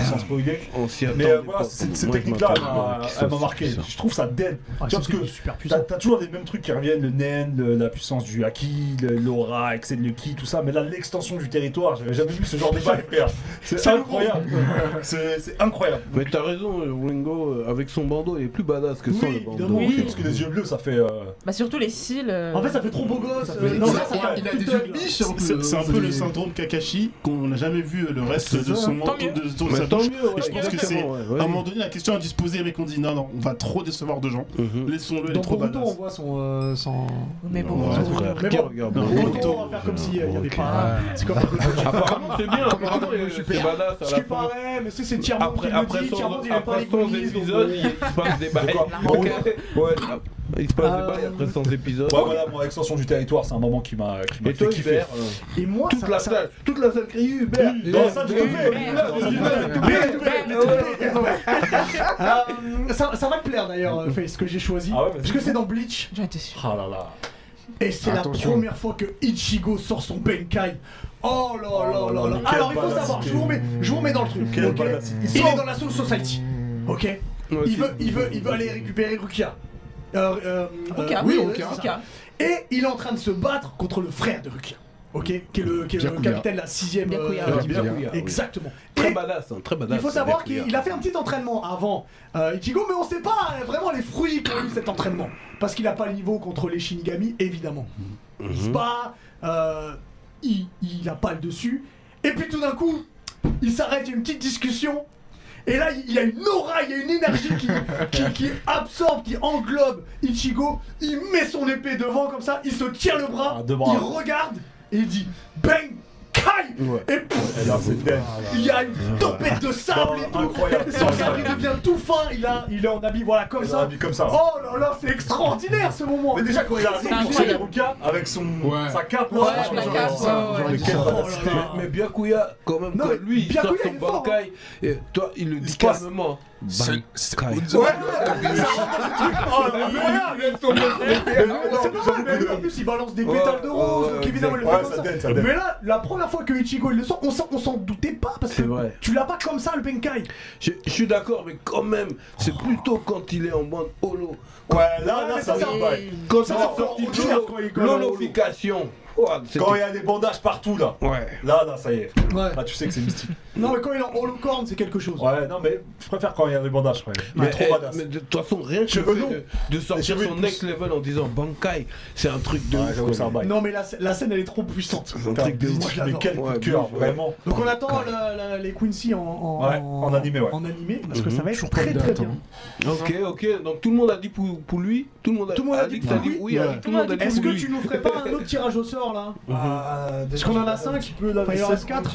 sans spoiler.
On s'y
Mais euh, voilà, cette, technique-là, elle m'a- marqué.
puissant.
Je trouve ça dead.
Ah,
Tu vois, parce que
super
T'as
puissant.
t'as toujours les mêmes trucs qui reviennent, le nen, le- la puissance du haki, le- l'aura, excès de le ki, tout ça, mais là l'extension du territoire, j'avais jamais vu ce genre de bail, frère. C'est incroyable. C'est incroyable.
Mais t'as raison, euh, Ringo, euh, avec son bandeau, il est plus badass que sans
Oui,
le bandeau.
Oui,
Oui.
parce que les yeux bleus, ça fait. euh,
Bah, surtout les cils. euh,
En fait, ça fait trop beau gosse.
Ça
euh,
fait-
non,
il
ça,
a- des yeux
là.
C'est un peu le syndrome Kakashi qu'on n'a jamais vu le reste de son
Tant
manteau
mieux.
de, de
Mais
sa
tant
bouche.
mieux, ouais,
Et je pense que c'est à un moment donné la question a dû se poser, mais qu'on dit non non, on va trop décevoir de gens.
Mhm.
Laissons-le,
Dans Boruto, on voit son. euh, son...
Mais bon.
Boruto. on va faire comme s'il n'y avait
Ok.
pas. C'est comme
Apparemment c'est bien, apparemment il est
Super.
c'est badass
Ce
à
qui paraît, mais c'est qui
Après,
le
après
dit. il est pas
se passe des bails. Ouais, Il se passe des bails après 100 épisodes.
Ouais, voilà, mon extension du territoire, c'est un moment qui m'a qui m'a
Et
fait
toi,
kiffer.
Hubert euh,
Et moi,
toute
ça-
la
ça-
salle, toute la salle crie Hubert.
Dans.
Hubert.
Euh, ça, ça va te plaire d'ailleurs, euh, Face, ce que j'ai choisi.
Ah ouais, vas-y.
parce que c'est dans Bleach.
J'en étais sûr.
Ah là là.
Et c'est la
Attention.
première fois que Ichigo sort son Benkai. Oh là là là là.
quelle
Alors il faut savoir, je vous remets, je vous remets dans le truc.
Quelle
ok
badass idée.
il est dans la Soul Society. Ok il veut, il, veut, il veut aller récupérer Rukia. Euh, euh, euh,
oui.
Et il est en train de se battre contre le frère de Rukia. Ok Qui est le, qui est le capitaine de la 6ème.
Byakuya.
Euh,
Byakuya.
Exactement.
Très badass, hein, très badass.
il faut savoir qu'il a fait un petit entraînement avant euh, Ichigo, mais on sait pas euh, vraiment les fruits qu'ont eu cet entraînement. Parce qu'il a pas le niveau contre les Shinigami, évidemment. Il se
Mhm.
bat, euh, il, il a pas le dessus. Et puis tout d'un coup, il s'arrête, il y a une petite discussion. Et là, il y a une aura, il y a une énergie qui, qui, qui absorbe, qui englobe Ichigo. Il met son épée devant comme ça, il se tire le bras,
Ah, deux bras.
il regarde et il dit Bang Kai
Ouais.
Et pff,
Et là, c'est dead.
il y a une tempête de sable et tout.
Incroyable.
Son sabre il devient tout fin. Il, a, il est en habit voilà comme
Il
ça.
habillé comme ça.
Oh là là, c'est extraordinaire ce moment.
Mais déjà, quand il a
C'est
pour
incroyable.
Ruka avec son,
Ouais.
sa cape,
Ouais,
franchement,
Oh.
Mais Byakuya, quand même,
Non,
quand
mais
lui, il sort son
fort,
Bankai, et toi, il le dit calmement.
C'est-.
Oh en plus il balance des pétales de rose, donc évidemment il. Mais là, la première fois que Ichigo il le sort, on s'en- doutait pas parce que
C'est vrai.
tu l'as pas comme ça le Benkai.
Je, suis d'accord, mais quand même, c'est plutôt quand il est en bande holo.
Ouais, là, là, ça va.
Quand
Ça, holo.
l'holofication.
Quand il y a des bandages partout, là.
Ouais.
Là, là, ça y est.
Ouais.
Là, tu sais que c'est mystique.
Non mais quand il est en holocorn c'est quelque chose.
Ouais, non, mais je préfère quand il y a des bandages,
Mais,
est trop
eh,
badass.
mais de toute façon, rien que
Cheveux longs.
de, de sortir son next level en disant Bankai, c'est un truc de
Ouais,
ouf.
un.
Non mais la, la scène elle est trop puissante.
C'est un truc de ouf.
Moi,
Mais quel coup de cœur,
ouais.
vraiment.
Donc on attend la- la- les Quincy en, en,
Ouais, en animé, ouais.
En animé parce que
Mhm.
ça va être très très bien.
hein.
Ok, ok. Donc tout le monde a dit pour, lui Tout le monde a,
Tout le monde a dit
que
pour
t'as
lui
Oui,
Ouais.
tout le monde a dit
Est-ce que tu nous ferais pas un autre tirage au sort là Parce qu'on en a 5
peu
Enfin, il en reste 4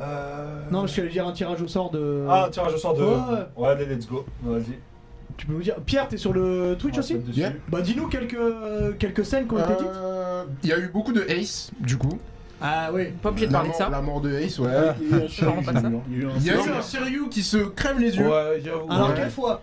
Euh...
Non, je suis allé dire un tirage au sort de.
Ah, tiens, je sors de.
Ouais.
Ouais, allez, let's go. Vas-y.
Tu peux nous dire. Pierre, t'es sur le Twitch aussi.
Yeah.
Bah, dis-nous quelques, quelques scènes qui ont été dites.
Euh, Il y a eu beaucoup de Ace, du coup.
Ah, oui.
Pas obligé de parler de ça.
la mort de Ace, ouais.
Il y a eu un
Il y
sort.
un Shiryu qui se crève les yeux.
Ouais, j'avoue.
Alors,
Ouais.
quelle fois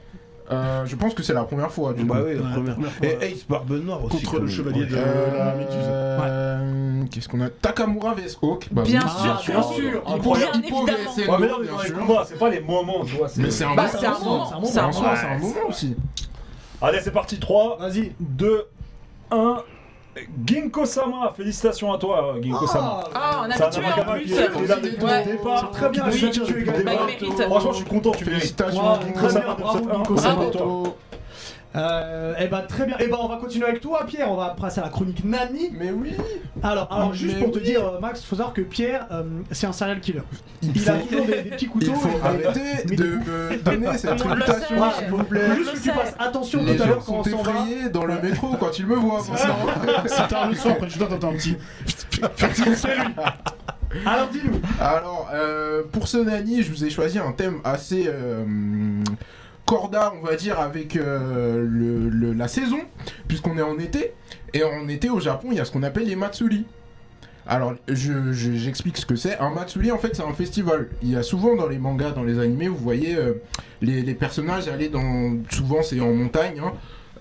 Euh, je pense que c'est la première fois, du coup.
Bah oui, la
Ouais,
première.
première fois,
Et. Ace Barbe Noire aussi.
Contre le chevalier de
Euh,
la méduse.
Qu'est-ce qu'on a Takamura vs Hawk. Bah.
Bien sûr.
bien sûr.
Bien évidemment.
VS
Ouais, mais non, mais c'est pas les moments, tu vois.
Mais c'est un moment.
c'est un moment.
c'est un moment.
C'est un
En soi,
moment.
c'est un moment aussi.
Allez, c'est parti. 3,
Vas-y.
2, 1. Ginkgo-sama, félicitations à toi, Ginkgo-sama.
Ah, un
C'est un
habitué en
Amagama
plus.
qui est là depuis le
Ouais.
départ.
Très bien,
il mérite.
Franchement, je suis content, tu.
Félicitations.
Très
Sama.
bien, bravo,
Ginkgo-sama.
Ginkgo-sama. Euh, eh ben très bien. Eh ben on va continuer avec toi Pierre. On va passer à la chronique Nani.
Mais oui.
Alors, alors juste
Mais
pour te
oui.
dire euh, Max, faut savoir que Pierre euh, c'est un serial killer.
Il
Il a toujours des, des petits couteaux.
il faut
et-
arrêter
mais
de me donner cette
On le
réputation.
sait.
S'il vous plaît. Juste que tu fasses attention
Les
tout à
gens
l'heure quand
sont
on s'en va.
effrayés dans le métro quand ils me voient. maintenant.
C'est tard le soir, après tu dois t'entendre un petit.
Alors dis-nous.
Alors, euh, pour ce Nani, je vous ai choisi un thème assez euh, corda, on va dire, avec euh, le- la saison, puisqu'on est en été. Et en été, au Japon, il y a ce qu'on appelle les Matsuri. Alors, je- je- j'explique ce que c'est. Un Matsuri, en fait, c'est un festival. Il y a souvent dans les mangas, dans les animés, vous voyez euh, les, les personnages aller dans. Souvent, c'est en montagne. hein.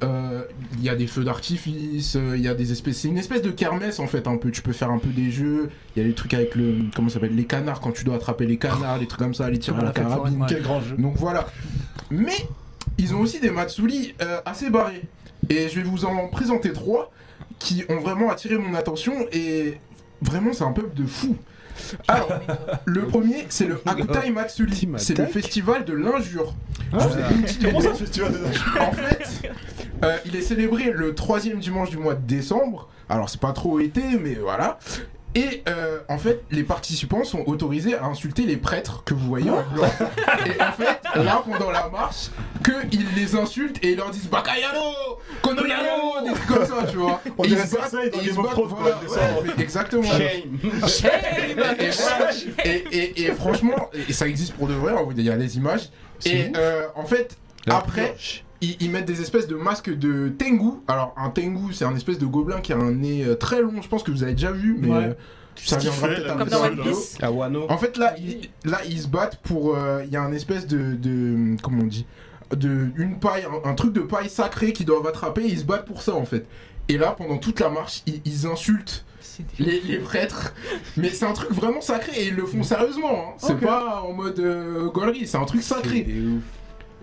Euh, Il y a des feux d'artifice, euh, il y a des espèces. C'est une espèce de kermesse en fait, un peu. Tu peux faire un peu des jeux. Il y a des trucs avec le. Comment ça s'appelle Les canards, quand tu dois attraper les canards, des trucs comme ça, les tirs à la carabine.
Quel grand jeu.
Donc voilà. Mais ils ont aussi des Matsuri euh, assez barrés. Et je vais vous en présenter trois qui ont vraiment attiré mon attention et vraiment c'est un peuple de fous. Alors, le premier, c'est le Akutai Matsuri.
Tu
C'est le festival de l'injure. Je vous ai
Ah. Comment ça, festival de nage
En fait, euh, il est célébré le troisième dimanche du mois de décembre. Alors c'est pas trop été, mais voilà. Et euh, en fait, les participants sont autorisés à insulter les prêtres que vous voyez en blanc. Et en fait, là, pendant la marche, qu'ils les insultent et ils leur disent Bakayano Konoyano Des trucs comme ça, tu vois.
On
Et
dirait
ils se battent- et ils se battent, voilà, ouais, exactement. Et, voilà. Et- et- et franchement, et ça existe pour de vrai, hein, il y a les images. Et euh, en fait,
La
après. Ils, ils mettent des espèces de masques de Tengu. Alors, un Tengu, c'est un espèce de gobelin qui a un nez euh, très long. Je pense que vous avez déjà vu, mais
Ouais.
euh, ça viendra
fait,
peut-être
Comme dans One
la vidéo.
Piece.
En fait, là, ils, là, ils se battent pour. euh, Il y a un espèce de, de. Comment on dit de, Une paille, un, un truc de paille sacrée qu'ils doivent attraper. Et ils se battent pour ça, en fait. Et là, pendant toute la marche, ils, ils insultent les, les prêtres. Mais c'est un truc vraiment sacré et ils le font sérieusement. hein. C'est pas en mode euh, gaulerie, c'est un truc sacré.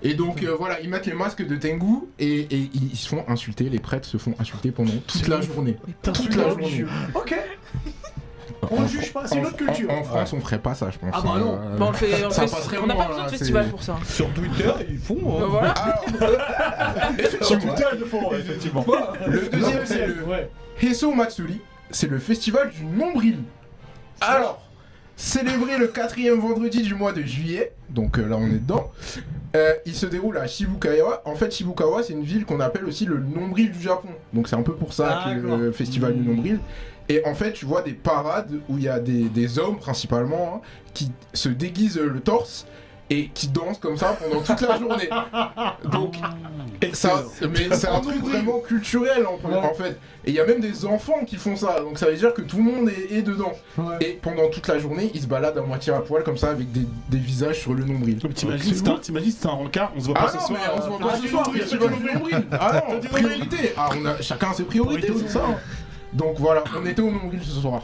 Et donc euh, voilà, ils mettent les masques de Tengu et, et ils se font insulter. Les prêtres se font insulter pendant toute la journée. Toute la journée.
Ok. On ne juge pas, c'est une autre
En-
culture.
En, France, on ferait pas ça, je pense.
Ah bah non.
Euh,
Bon, on le fait, on fait- n'a pas besoin de
c'est-
festival pour ça.
Sur Twitter, ils font. hein.
Voilà.
Sur Twitter, ils le font, effectivement.
Le deuxième, c'est le
Ouais.
Heso Matsuri. C'est le festival du nombril. Alors, célébré le quatrième vendredi du mois de juillet, donc euh, là on est dedans, euh, il se déroule à Shibukawa. En fait, Shibukawa, c'est une ville qu'on appelle aussi le nombril du Japon. Donc c'est un peu pour ça
Ah,
que le festival du nombril. Et en fait, tu vois des parades où il y a des, des hommes principalement hein, qui se déguisent le torse et qui dansent comme ça pendant toute la journée. Donc, ça, mais c'est un truc vraiment culturel en, en fait. Et il y a même des enfants qui font ça. Donc ça veut dire que tout le monde est, est dedans.
Ouais.
Et pendant toute la journée, ils se baladent à moitié à poil comme ça avec des, des visages sur le nombril.
T'imagines, c'est un- c'est un rencard, on se voit pas
Ah
ce soir.
on se voit pas ce soir,
nombril,
festival
fais
du
du
nombril. Ah non, priorité. Ah, on a chacun ses priorités,
Priorité,
c'est ça. Donc voilà, on était au nombril ce soir.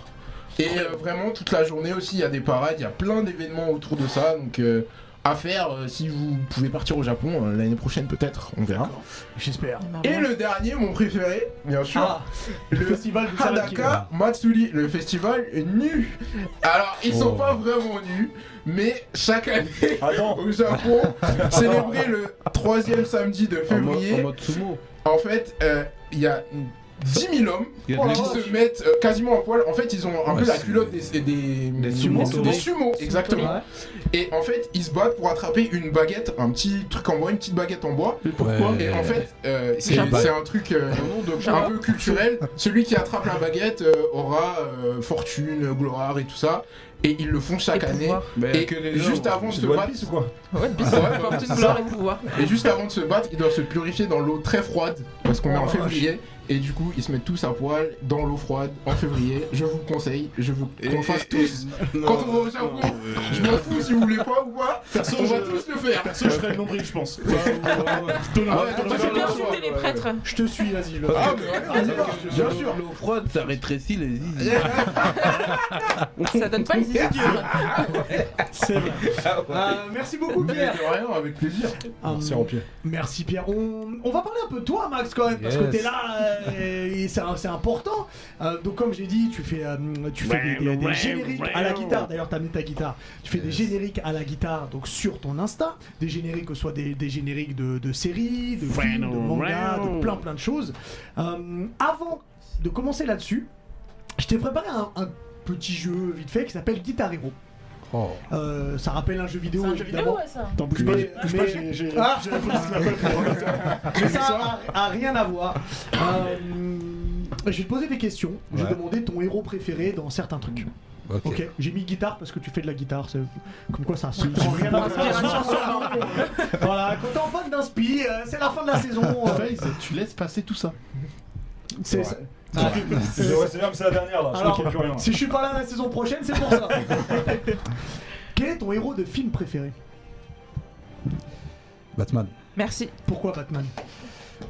Et euh, vraiment, toute la journée aussi, il y a des parades, il y a plein d'événements autour de ça. Donc euh, à faire euh, si vous pouvez partir au Japon euh, l'année prochaine, peut-être, on verra.
J'espère.
Et le dernier, mon préféré, bien sûr,
Ah, le festival
Hadaka Matsuri, le festival nu. Alors, ils sont
Oh.
pas vraiment nus, mais chaque année
Attends.
au Japon, célébrer le troisième samedi de
En mode, en
février,
mode sumo.
en fait, euh, il y a 10 000 hommes qui se mettent euh, quasiment en poil. En fait, ils ont un
Ouais,
peu la culotte des, des,
Des sumos.
des sumos, exactement.
Ouais.
Et en fait, ils se battent pour attraper une baguette, un petit truc en bois, une petite baguette en bois.
Pourquoi
Et en fait, euh, c'est un truc euh, un peu culturel. Celui qui attrape la baguette euh, aura euh, fortune, gloire et tout ça. Et ils le font chaque
Et
année.
Mais
Et
que les
juste avant de se battre,
Piece quoi
Ouais, et pouvoir.
et juste avant de se battre, ils doivent se purifier dans l'eau très froide parce qu'on est en
Oh,
février. Et du coup, ils se mettent tous à poil dans l'eau froide en février. Je vous le conseille. Je
Et-
qu'on fasse tous.
non,
Quand on va au Japon,
non,
Je m'en fous si vous voulez pas ou pas.
Perso,
on va
je-
tous le faire.
Perso, je ferais le nombril, je pense.
Les prêtres.
Je te suis, vas-y.
Ah, bien sûr.
L'eau froide, ça rétrécit les zizi.
Ça donne pas les.
C'est vrai. Euh, merci beaucoup, Pierre.
de rien, avec plaisir.
Ah,
Merci pied.
Merci Pierre. On, on va parler un peu de toi Max quand même parce que t'es là euh, et c'est c'est important. Euh, donc comme j'ai dit, tu fais, euh, tu fais des, des- des génériques à la guitare. D'ailleurs t'as mis ta guitare. Tu fais des génériques à la guitare donc sur ton Insta. Des génériques que ce soit des, des génériques de, de séries, de films, de mangas, de plein plein de choses. Euh, avant de commencer là-dessus, je t'ai préparé un, un petit jeu vite fait qui s'appelle Guitar Hero.
Oh.
Euh, ça rappelle un jeu vidéo
C'est un jeu vidéo, ouais, ça.
Attends, bouge pas,
Mais-
bouge pas,
mais-
j'ai- j'ai
Ah. Mais ça a, a rien à voir. Euh, je vais te poser des questions. Je vais demander ton héros préféré dans certains trucs.
Ok.
J'ai mis guitare parce que tu fais de la guitare. c'est- Comme quoi ça ça prend rien à voir.
Inspiration sur
Voilà, quand t'es en panne d'inspi, c'est la fin de la saison.
tu laisses passer tout ça.
c'est-. Ah,
C'est ouais, c'est c'est la dernière là.
Alors,
plus rien.
si je suis pas là la saison prochaine, c'est pour ça. Quel est ton héros de film préféré?
Batman.
Merci.
Pourquoi Batman?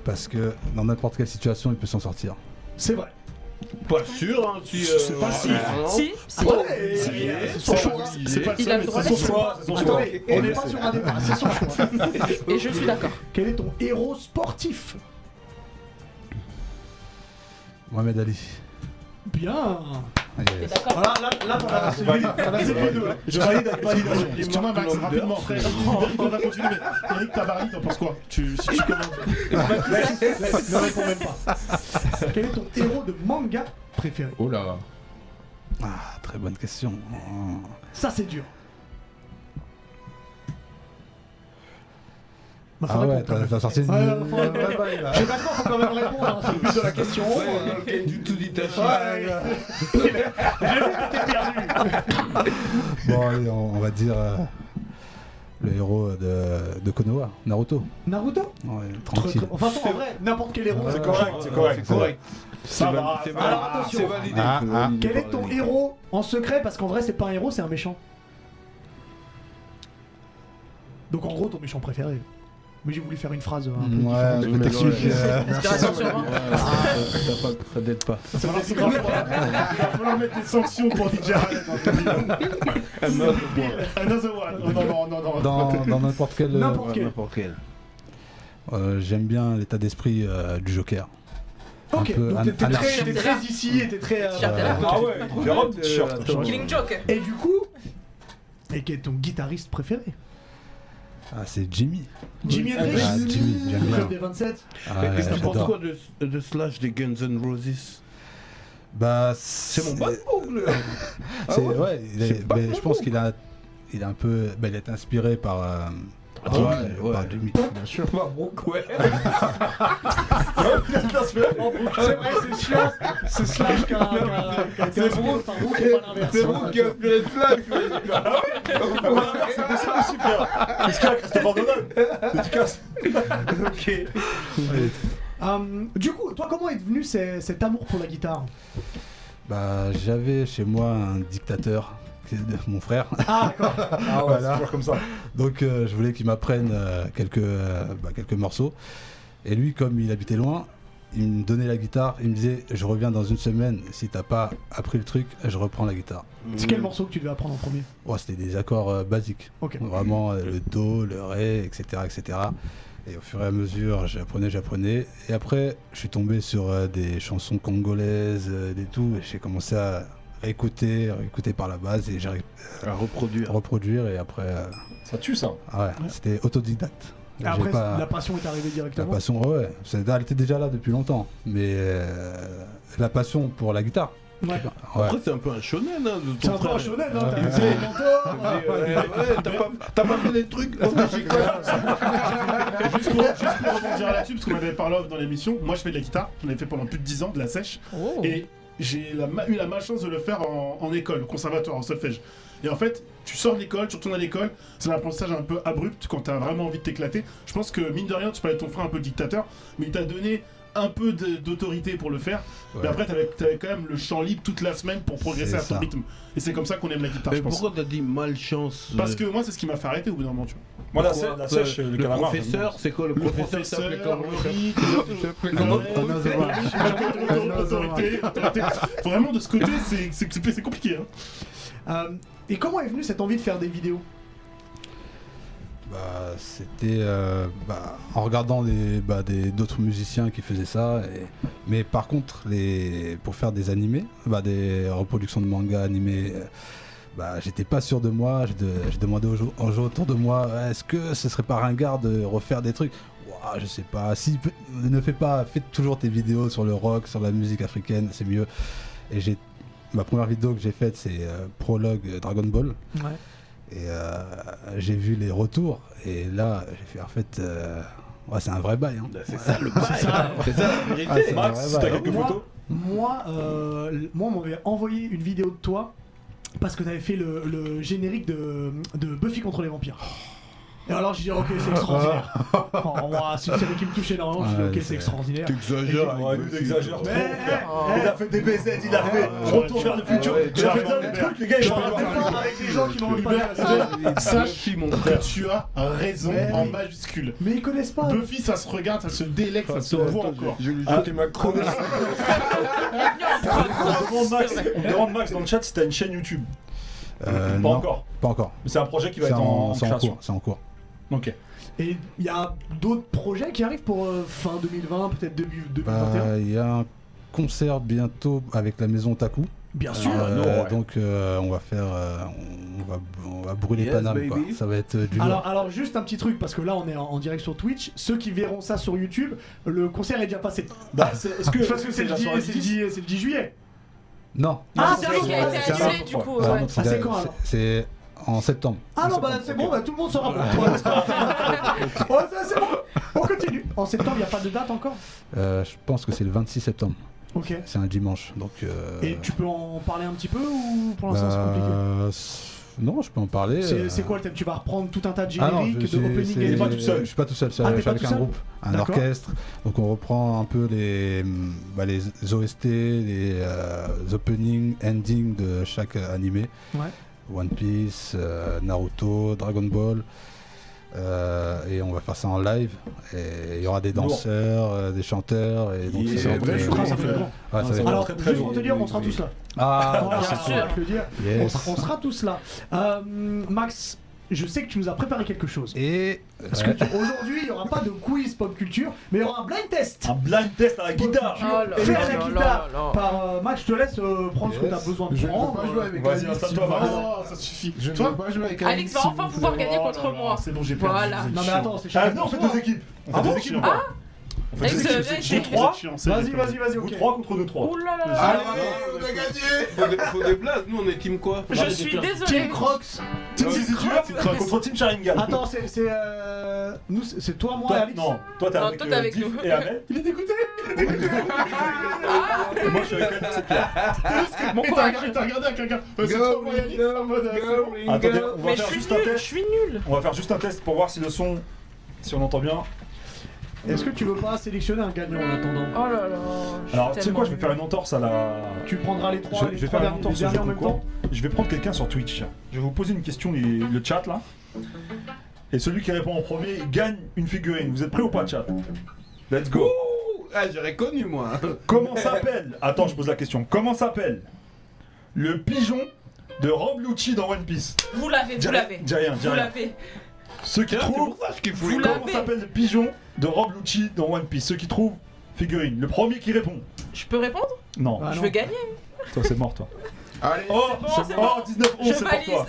Parce que dans n'importe quelle situation, il peut s'en sortir.
C'est vrai.
Pas sûr, hein, si.
Je sais pas
euh,
si-.
Si,
C'est
c'est son choix.
c'est pas le
Il
seul,
a
mais
le droit
c'est
de
son choix.
C'est son choix.
Attendez, on n'est pas sur un débat, c'est son choix.
Et je suis d'accord.
Quel est ton héros sportif?
Mohamed Ali.
Bien.
T'es
Yes.
d'accord
Voilà, là, là t'en as celui, t'en as celui les deux.
Je valide avec validation. Excuse-moi, Max, rapidement. Eric, on va continuer, mais Eric Tabarly, t'en penses quoi tu, Si tu commences.
Ne réponds même pas. Quel est ton héros de manga préféré?
Oh là.
Ah, très bonne question.
Ça, c'est dur.
Ah ouais, t'as sorti une.
Ouais, faut- ouais, ouais, Je sais pas quoi, faut quand même répondre, hein, c'est le but de la question.
Ouais,
Euh,
du tout.
Ouais, J'ai vu que t'étais perdu.
Bon, allez, on, on va dire. euh, Le héros de, de Konoha, Naruto.
Naruto?
Ouais, tranquille.
Enfin, en vrai, n'importe quel héros.
C'est correct, c'est correct.
C'est correct.
Ça va,
c'est
ça
val-
Alors, attention.
c'est validé.
Ah, ah.
validé
Quel est ton héros en secret? Parce qu'en vrai, c'est pas un héros, c'est un méchant. Donc en gros, ton méchant préféré. Mais j'ai voulu faire une phrase euh, un peu
Ouais,
différente.
mais ouais.
que- euh,
Inspiration sur vingt.
Ouais, ça- ça pas- Ça t'aide pas.
Ça va il va falloir mettre des sanctions pour DJ. Another one. Non, non, non, non.
dans dans n'importe quel. euh,
N'importe
Ouais,
quel.
N'importe quel.
euh, J'aime bien l'état d'esprit euh, du Joker.
Ok, donc t'es très, t'es très ici et t'es très. euh.
Ah ouais, t-shirt.
Killing Joke.
Et du coup, et quel est ton guitariste préféré?
Ah, c'est Jimmy.
Jimi Hendrix.
Ah, Jimmy, j'aime
Le
bien.
des 27
Ah,
tu penses
j'adore.
quoi de, de Slash des Guns N' Roses?
Bah,
C'est mon bad book, là Ah
C'est
ouais?
ouais, il est- mais
mon
je pense qu'il a, il est un peu, bah, il est inspiré par, euh,
Jimmy,
Jimmy,
ouais.
par Jimmy.
Bien sûr. Mabrouk, ouais.
C'est vrai, c'est chiant. C'est Slash qui a
C'est
l'inverse.
C'est vous qui a Slash,
C'est frère. Qu'est-ce qu'il y a, Christopher Dédicace.
Ok. Hum, du coup, toi, comment est venu ce- cet amour pour la guitare
Bah, j'avais chez moi un dictateur, de- mon frère.
Ah, d'accord.
Ah ouais,
Voilà.
toujours comme ça.
Donc, euh, je voulais qu'il m'apprenne euh, quelques, euh, bah, quelques morceaux. Et lui, comme il habitait loin, il me donnait la guitare. Il me disait, je reviens dans une semaine. Si t'as pas appris le truc, je reprends la guitare.
C'est quel morceau que tu devais apprendre en premier?
Ouais, c'était des accords basiques. Vraiment le do, le ré, etc., etc. Et au fur et à mesure, j'apprenais, j'apprenais. Et après, je suis tombé sur des chansons congolaises, des tout. Et j'ai commencé à réécouter, réécouter par la base et j'ai ré-
À reproduire.
reproduire. Et après, euh,
Ça tue ça.
ah ouais, c'était autodidacte.
Et
J'ai
après,
pas-
la passion est arrivée
la
directement.
passion, ouais, ouais. C'est- Elle était déjà là depuis longtemps. Mais euh, la passion pour la guitare.
Ouais.
ouais.
Après, c'est un peu un shonen, hein, de
C'est un peu un shonen, hein. T'as
Ouais.
vu ses mentors
Ouais, ouais, ouais, t'as pas, t'as pas fait des trucs
Juste pour, juste pour rebondir là-dessus, parce qu'on avait parlé off dans l'émission, moi je fais de la guitare, j'en ai fait pendant plus de 10 ans, de la sèche,
Oh.
et j'ai eu la malchance de le faire en, en école, au conservatoire, en solfège. Et en fait, tu sors de l'école, tu retournes à l'école, c'est un apprentissage un peu abrupt quand t'as vraiment envie de t'éclater. Je pense que mine de rien, tu parlais de ton frère un peu dictateur, mais il t'a donné un peu d'autorité pour le faire.
Ouais.
Mais après, t'avais avais quand même le champ libre toute la semaine pour progresser à ton
ça.
rythme. Et c'est comme ça qu'on aime la guitare,
Mais
je pense.
pourquoi t'as dit malchance
Parce
euh,
que moi, c'est ce qui m'a fait arrêter au bout d'un moment, tu vois.
Moi, la, la sèche,
Le,
le,
professeur, c'est quoi le,
Le
professeur.
Vraiment, de ce côté, c'est- c'est c'est compliqué. Hein.
Euh, Et comment est venue cette envie de faire des vidéos
Bah, c'était euh, bah, en regardant bah, des- d'autres musiciens qui faisaient ça. Mais par contre, pour faire des animés, bah, des reproductions de manga animés, euh, j'étais pas sûr de moi. J'ai de- demandé aux gens, autour de moi est-ce que ce serait pas ringard de refaire des trucs? Ouah, Je sais pas. Si, ne fais pas, fais toujours tes vidéos sur le rock, sur la musique africaine, c'est mieux. Et j'ai ma première vidéo que j'ai faite, c'est euh, prologue Dragon Ball.
Ouais.
Et euh, j'ai vu les retours. Et là, j'ai fait en fait. euh, ouais, c'est un vrai bail. Hein.
C'est ça le bail. C'est ça la vérité.
Ah, c'est
Max, si t'as quelques
Moi-
photos.
Moi, euh, moi, on m'avait envoyé une vidéo de toi parce que t'avais fait le, le générique de, de Buffy contre les vampires. Et alors j'ai dit ok c'est extraordinaire. Oh, ouah, c'est une série qui me touche énormément. J'ai dit
Ouais,
ok c'est extraordinaire.
T'exagères.
Il exagère trop. Il a fait des BZ, il a fait
ouais,
Retour
ouais,
vers le futur. Il a fait plein de trucs, les gars,
Je
pas
fort avec les gens qui n'ont même pas la.
Sache que tu as raison en majuscule.
Mais ils connaissent pas.
Buffy, ça se regarde, ça se délecte, ça se voit encore.
Je lui
Ah.
jeter ma chronique.
On demande Max- on demande Max dans le chat si t'as une chaîne YouTube.
Euh,
Pas
non,
encore.
Pas encore.
Mais c'est un projet qui va être en,
en,
en
c'est en
création.
cours. C'est en cours.
Ok.
Et il y a d'autres projets qui arrivent pour euh, fin 2020, peut-être début 2021.
Bah, Il y a un concert bientôt avec la maison Taku.
Bien sûr.
Ah, non, ouais.
Donc euh, on va faire, euh, on, va, on va brûler
Yes,
Paname quoi.
baby.
Ça va être euh, du lourd.
Alors, alors juste un petit truc parce que là on est en, en direct sur Twitch. Ceux qui verront ça sur YouTube, le concert est déjà passé.
Bah, c'est- est-ce que.
Parce que c'est le,
la
10
soirée
c'est
du
le
10?
10 c'est le 10 juillet.
Non.
Ah,
c'est
c'est vrai qu'il a été
c'est
annulé du coup.
Ah,
ouais.
non,
Ah, c'est quand, alors
C'est en septembre.
Ah non, bah c'est bon, bah tout le monde sera pour toi. Ouais, ça, c'est bon. On continue. En septembre, il n'y a pas de date encore?
Euh, je pense que c'est le 26 septembre.
Ok.
C'est un dimanche. Donc. euh,
Et tu peux en parler un petit peu ou pour l'instant c'est compliqué?
bah, c- Non, je peux en parler.
C'est
euh,
quoi le thème? Tu vas reprendre tout un tas de
Ah non,
génériques,
je
de
suis-
opening et
pas tout seul.
Je suis pas tout seul, c'est
Ah,
avec
tout
un
seul?
groupe, un orchestre. Donc on reprend un peu les, bah, les OST, les euh, openings, endings de chaque animé.
Ouais.
One Piece, euh, Naruto, Dragon Ball. Euh, et on va faire ça en live. Et il y aura des danseurs, euh, des chanteurs. Et donc ça va être,
Alors,
très, très
juste pour te dire, on sera tous là.
Ah,
bien sûr.
va te le dire.
yes.
On sera, on sera tous là. Euh, Max, je sais que tu nous as préparé quelque chose.
Et
Parce que tu- aujourd'hui, il n'y aura pas de quiz pop culture, mais il y aura un blind test.
Un blind test à la guitare.
Oh là
à la
là
guitare
là là.
par euh, Max, je te laisse euh, prendre ce que tu as
Yes.
besoin de
Je
prendre.
pas jouer avec
Vas-y, installe-toi.
Oh, ça suffit.
Je ne
Toi
veux pas jouer avec
Alex va enfin pouvoir gagner
Oh
contre
là là,
moi.
C'est bon, j'ai perdu.
Voilà.
vous êtes
Non mais attends, c'est
Ah
chacun
non, on fait deux équipes. On
Ah
fait
bon
deux équipes ou
Ah
pas
Chiant, c'est-
Vas-y, vas-y, vas-y,
vous
ok.
trois contre nous trois.
Ouh là là là.
Allez,
Allez,
on a gagné Faut des, faut des blagues, nous on est team quoi
Je suis désolée.
Team Crocs.
Team
Crocs.
Contre Team Sharingan.
Attends, c'est c'est, euh, nous, c'est c'est toi, moi et Alex.
non, toi t'es avec, euh,
avec nous.
et Amel.
Il est dégoûté
Et moi je suis avec Alex et Pierre.
Bon
Et t'as regardé- à quelqu'un Ouais, C'est moi, Yannick, en mode, euh, c'est.
Attendez, on va
Mais je
faire
suis
juste un
nul, je
test.
suis nul.
On va faire juste un test pour voir si le son, si on entend bien.
Est-ce que tu veux pas sélectionner un gagnant en attendant?
Oh là là. suis
Alors tu sais quoi, je vais faire une entorse à la.
Tu prendras les trois,
Je,
les
je vais
trois
faire une
derniers,
entorse
les
au
derniers
jeu
en même
concours.
temps.
Je vais prendre quelqu'un sur Twitch. Je vais vous poser une question, les- le chat là. Et celui qui répond en premier gagne une figurine. Vous êtes prêts ou pas, chat? Let's go.
Ouh, Ah, j'aurais connu moi
Comment s'appelle? Attends, je pose la question. Comment s'appelle le pigeon de Rob Lucci dans One Piece?
Vous l'avez,
Dis
vous
rien,
l'avez.
dis rien, dis
Vous
rien.
l'avez.
Ceux qui trouvent. Comment s'appelle le pigeon de Rob Lucci dans One Piece? Ceux qui trouvent figurine. Le premier qui répond.
Je peux répondre?
Non,
Ah,
Je
non.
veux gagner.
toi c'est mort toi.
Allez,
Oh,
bon, c'est
oh,
bon.
19 11
Je
c'est pour toi.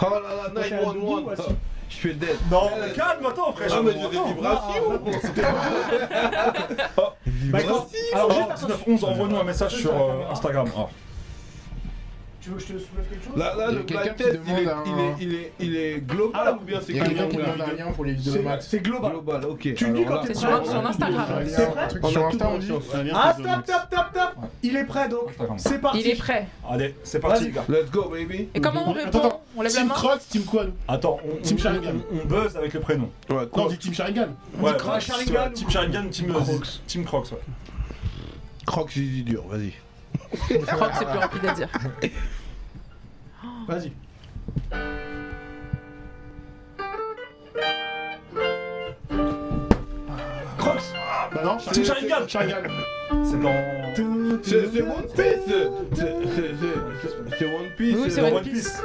Oh là là,
Toi, t'es à Doudou,
911
voici.
Je fais dead
Non, mais calme-toi frère.
Ah mais j'ai des
Ah,
vibrations
c'était pas- Bah, quand- Alors, juste
Oh,
attention.
19 11 envoie-nous un message sur euh, Instagram.
Tu veux que je te soulève quelque chose
Là, là,
Il y a
le il est,
demande un-
il, est, il, est, il est global
Alors,
ou bien c'est
quelqu'un
que
qui demande un lien pour les vidéos de
C'est-
Max.
C'est global.
Global, ok.
Tu me dis quand t'es
sur, sur Instagram.
C'est prêt?
sur Insta, on dit.
Ah,
Max.
stop, stop, stop Il est prêt donc. C'est parti.
Il est prêt.
Allez, c'est parti gars.
Let's go baby
Et comment on répond? On lève la
Team Crocs, Team quoi
Attends, on,
Team
on-
Sharingan.
on- on buzz avec le prénom.
Ouais,
Non,
quoi
on dit Team Sharingan.
Ouais, Team Sharingan, Team
Crocs.
Team Crocs, ouais.
Crocs dur, vas-y.
Je crois que c'est plus rapide à dire.
Vas-y. Crocs
Bah non,
Team Sharingan.
Sharingan.
C'est dans.
C'est c'est One Piece C'est- c'est- c'est- C'est One Piece
Oui, c'est One
Piece.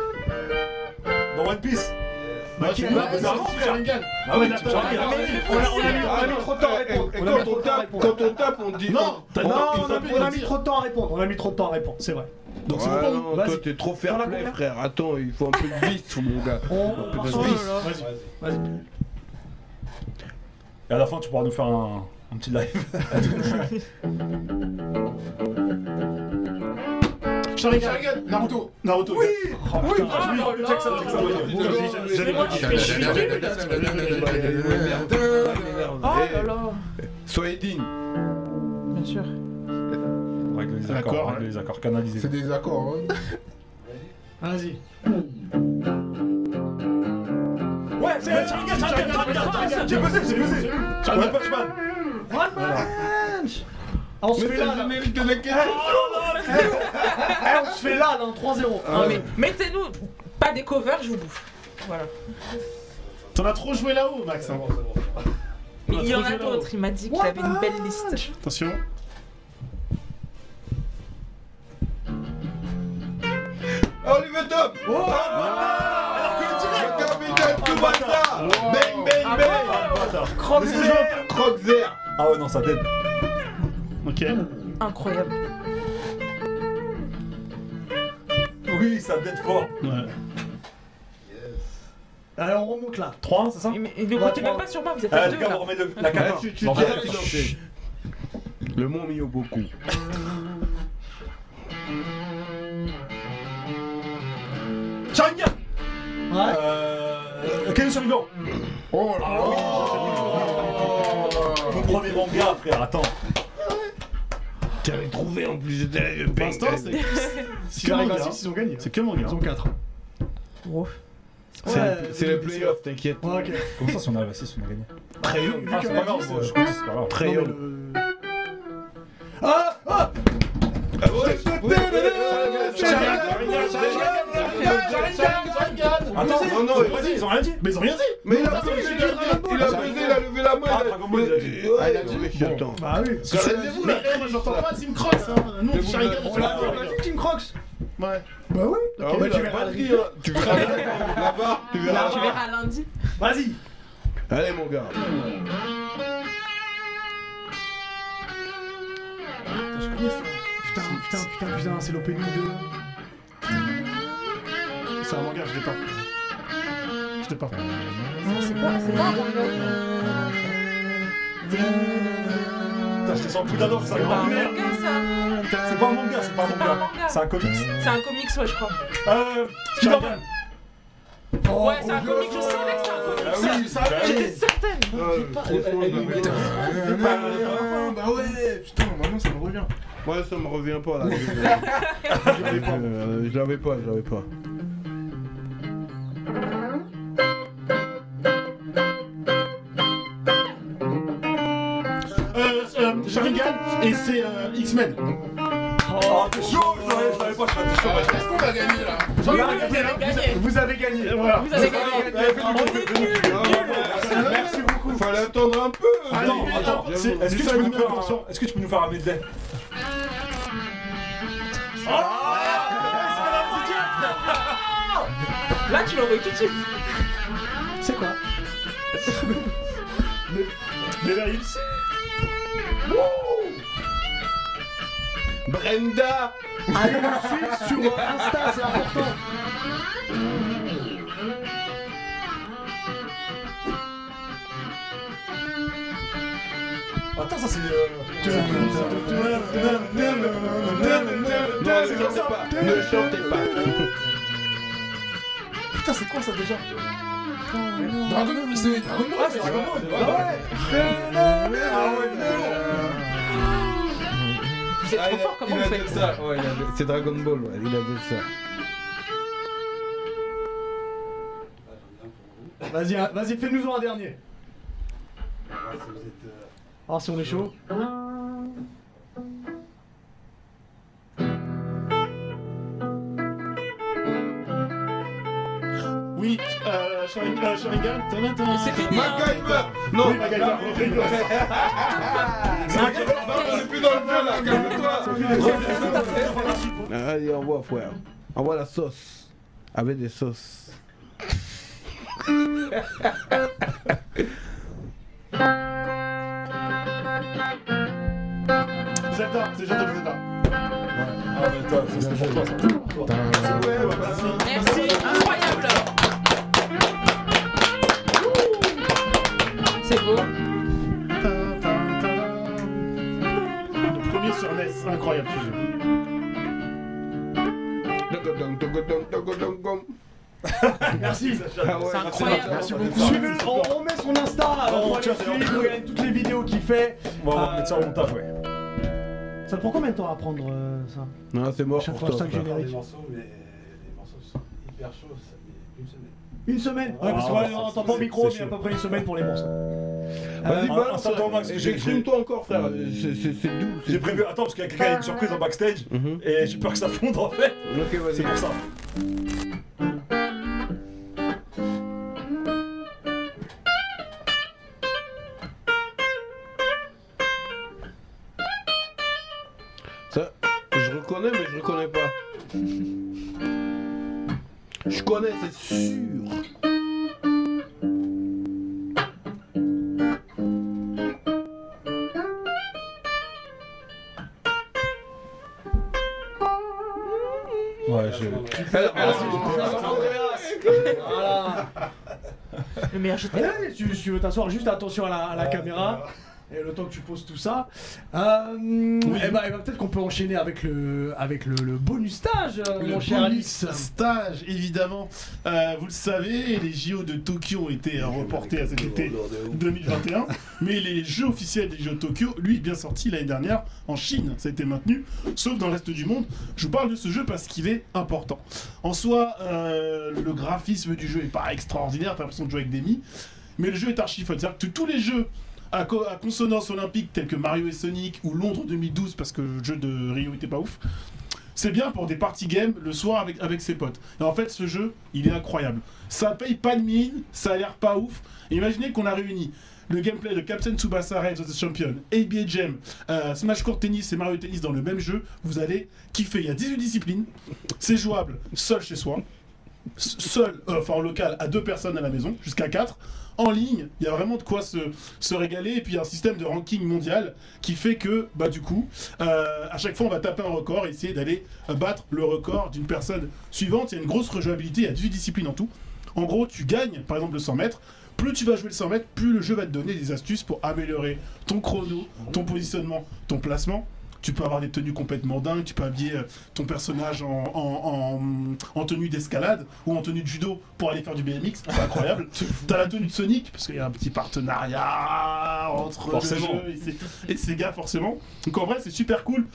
Dans One Piece.
Bah,
Ok,
tu
bah,
vois,
bah,
bah. Ah
On a, mis, trop de temps à répondre.
et
On a
quand
mis trop
on
de temps à
tape, quand on tape, on dit.
Non,
on-
t'as
on-
a, mis trop de temps à répondre. On a mis trop de temps à répondre, c'est vrai.
Donc c'est bon.
toi t'es trop fair play frère, attends, il faut un peu de vice mon gars.
On, on part sur
Vas-y.
10.
Vas-y.
Vas-y.
Et à la fin, tu pourras nous faire un, un petit live.
Sharingan.
Naruto.
Naruto.
Oui
Oh là
check ça,
là.
check ça, oui.
Oh là là.
Soyez digne.
Bien sûr.
Règle les accords, règle les accords canalisés.
C'est des accords, hein.
Vas-y.
Ouais, c'est Sharingan, Sharingan, J'ai buzzé, j'ai buzzé One Punch Man
One punch Ah, On se fait là, là.
générique de la
on se fait là, là, en 3-0.
Non, mais mettez-nous pas des covers, je vous bouffe. Voilà.
T'en as trop joué là-haut, Max. hein.
Mais
a
il y en a d'autres. Il m'a dit qu'il avait une belle liste.
Attention.
Oliver Top
Oh
Le capitaine Tsubasa Bang bang
vert
Ah ouais, non, ça dead.
Ok.
Incroyable.
Oui, ça dead fort.
Ouais.
Allez, on remonte là.
3 c'est ça
Mais ne
Ouais,
comptez même pas sur moi, vous êtes
Ah,
à
les
deux
gars,
là.
on remet le- la cata.
tu- tu tiens,
mais-
silencé. Le mont Mio beaucoup.
Sharingan
Ouais.
Euh. Ken survivant
Oh là là
Mon premier manga, frère, attends.
T'avais trouvé en plus,
Pour l'instant,
bang.
c'est. C'est
Si
que
arrive à
manga.
6, ils ont gagné.
C'est que manga.
Ils ont 4.
Oh.
C'est
Ouais,
le playoff, t'inquiète.
Ouais, ok.
Comment ça, si on a 6, on a gagné
Très bien.
Ah, c'est pas grave,
bien.
Attends,
Non, non,
vas-y, ils ont rien dit.
Mais ils ont rien dit
Mais il a buzzé, il
dit
a a a levé la main.
Ah,
il a-
Dragon Ball, il a dit.
Ouais,
Ah, il a dit
mais
Bon.
j'attends.
Bah oui.
Calmez-vous là, eh, moi j'entends pas Team Crocs hein Nous on dit on
la dit, on l'a dit, Team Crocs
Ouais.
Bah oui.
Ah
Ok,
oui,
bah,
tu verras le rire. Tu verras là-bas, tu
Tu
verras.
verras lundi.
Vas-y.
Allez, mon gars.
Putain, putain, putain, putain, c'est l'opening de.
C'est un manga, je l'ai pas. Je l'ai pas.
C'est pas, c'est pas un manga.
Je te sens plus d'adore, c'est
C'est
un
pas un
merde.
manga ça.
C'est pas un manga, c'est pas un
C'est
manga. C'est un comics.
C'est un comics, ouais, je crois.
Euh. Spider-Man.
Ouais, c'est un comics, je savais que c'était un comics.
Ah oui,
J'étais certaine.
Bah ouais, putain, maintenant ça me revient.
Moi, ça me revient pas là. Je l'avais pas. Je l'avais pas, je l'avais pas.
Et c'est euh, X-Men.
Oh, t'es chaud, je l'avais je l'avais pas, je l'avais chaud.
Est-ce qu'on va gagner là
vous avez gagné.
Vous avez gagné.
Voilà.
Vous avez gagné.
Merci beaucoup. Fallait attendre un peu.
Attends, est-ce que, tu peux nous faire, attention, est-ce que tu peux nous faire un medley
Là, tu eu tout de suite.
C'est quoi
Beverly Hills.
Brenda.
Allez nous suivre sur Insta, c'est important.
Attends, ça c'est.
Ne chantez pas. Ne chantez pas.
Putain, c'est quoi ça déjà?
Dragon Ball, c'est Dragon Ball.
Ah, c'est Dragon Ball,
Ah ouais
Ah
Vous êtes trop fort, comment
il
vous
a
faites
dit ça. Ouais, c'est Dragon Ball, ouais, il a dit ça.
Vas-y, hein, vas-y, fais-nous en un dernier. Alors si on est chaud.
Oui, euh, Sharingan. euh, Sharingan.
C'est fini. hein.
MacGyver. Non,
Oui, MacGyver.
C'est
plus dans le jeu là, calme-toi. Allez, envoie, frère. Envoie la sauce. Avec des sauces.
Zelda, c'est Zelda, Zelda.
Ah, mais pour toi, ça. c'était pour toi.
Merci, incroyable. C'est beau.
Le premier sur NES, incroyable ce jeu.
Merci.
Ah ouais,
C'est incroyable.
Merci beaucoup. Suivez-le, on, on met son Insta, alors on va le suivre, regardez toutes les vidéos qu'il fait.
On va mettre ça au montage, ouais.
Ça te prend combien de temps à apprendre euh, ça?
Non, c'est mort
Chaque
pour
fois,
toi.
chaque générique.
des morceaux, mais les morceaux sont hyper chauds, une semaine.
Ouais, parce
Ah,
qu'on
c'est-
entend pas au micro, mais à peu près une semaine pour les morceaux.
Vas-y, balance.
certain max,
Exprime-toi encore, frère. C'est- C'est doux.
J'ai prévu, attends, parce qu'il y a quelqu'un qui a une surprise en backstage
Mhm.
et j'ai peur que ça fonde en fait.
Ok, vas-y.
C'est pour ça.
Ça, je reconnais, mais je reconnais pas. Je connais, c'est sûr.
Ouais, je.
Voilà.
Le meilleur GTA.
Ouais, si tu, veux t'asseoir, juste attention à la, à la caméra? Et le temps que tu poses tout ça, euh, eh ben, eh ben, peut-être qu'on peut enchaîner avec le, avec le, le bonus stage, euh,
Le
mon cher
bonus
Alix.
stage, évidemment. Euh, vous le savez, les JO de Tokyo ont été euh, reportés à cet été 2021. mais les jeux officiels des Jeux de Tokyo, lui, est bien sorti l'année dernière en Chine. Ça a été maintenu, sauf dans le reste du monde. Je vous parle de ce jeu parce qu'il est important. En soi, le graphisme du jeu est pas extraordinaire, t'as l'impression de jouer avec des mi. Mais le jeu est archi fun. C'est-à-dire que tous les jeux à, co- à consonance olympique tels que Mario et Sonic ou Londres 2012 parce que le jeu de Rio était pas ouf. C'est bien pour des party games le soir avec, avec ses potes. Et en fait, ce jeu, il est incroyable. Ça paye pas de mine, ça a l'air pas ouf. Imaginez qu'on a réuni le gameplay de Captain Tsubasa Rise of the Champion, ABA Jam, euh, Smash Court Tennis et Mario Tennis dans le même jeu. Vous allez kiffer. Il y a 18 disciplines. C'est jouable seul chez soi. Seul, euh, enfin en local, à deux personnes à la maison, jusqu'à 4. En ligne, il y a vraiment de quoi se, se régaler. Et puis il y a un système de ranking mondial qui fait que, bah du coup, euh, à chaque fois on va taper un record et essayer d'aller euh, battre le record d'une personne suivante. Il y a une grosse rejouabilité, il y a 18 disciplines en tout. En gros, tu gagnes par exemple le 100 mètres. Plus tu vas jouer le 100 mètres, plus le jeu va te donner des astuces pour améliorer ton chrono, ton positionnement, ton placement. Tu peux avoir des tenues complètement dingues, tu peux habiller euh, ton personnage en, en- en- en tenue d'escalade ou en tenue de judo pour aller faire du BMX, c'est incroyable. T'as la tenue de Sonic, parce qu'il y a un petit partenariat entre
Forcément.
le jeu et gars, forcément. Donc en vrai, c'est super cool.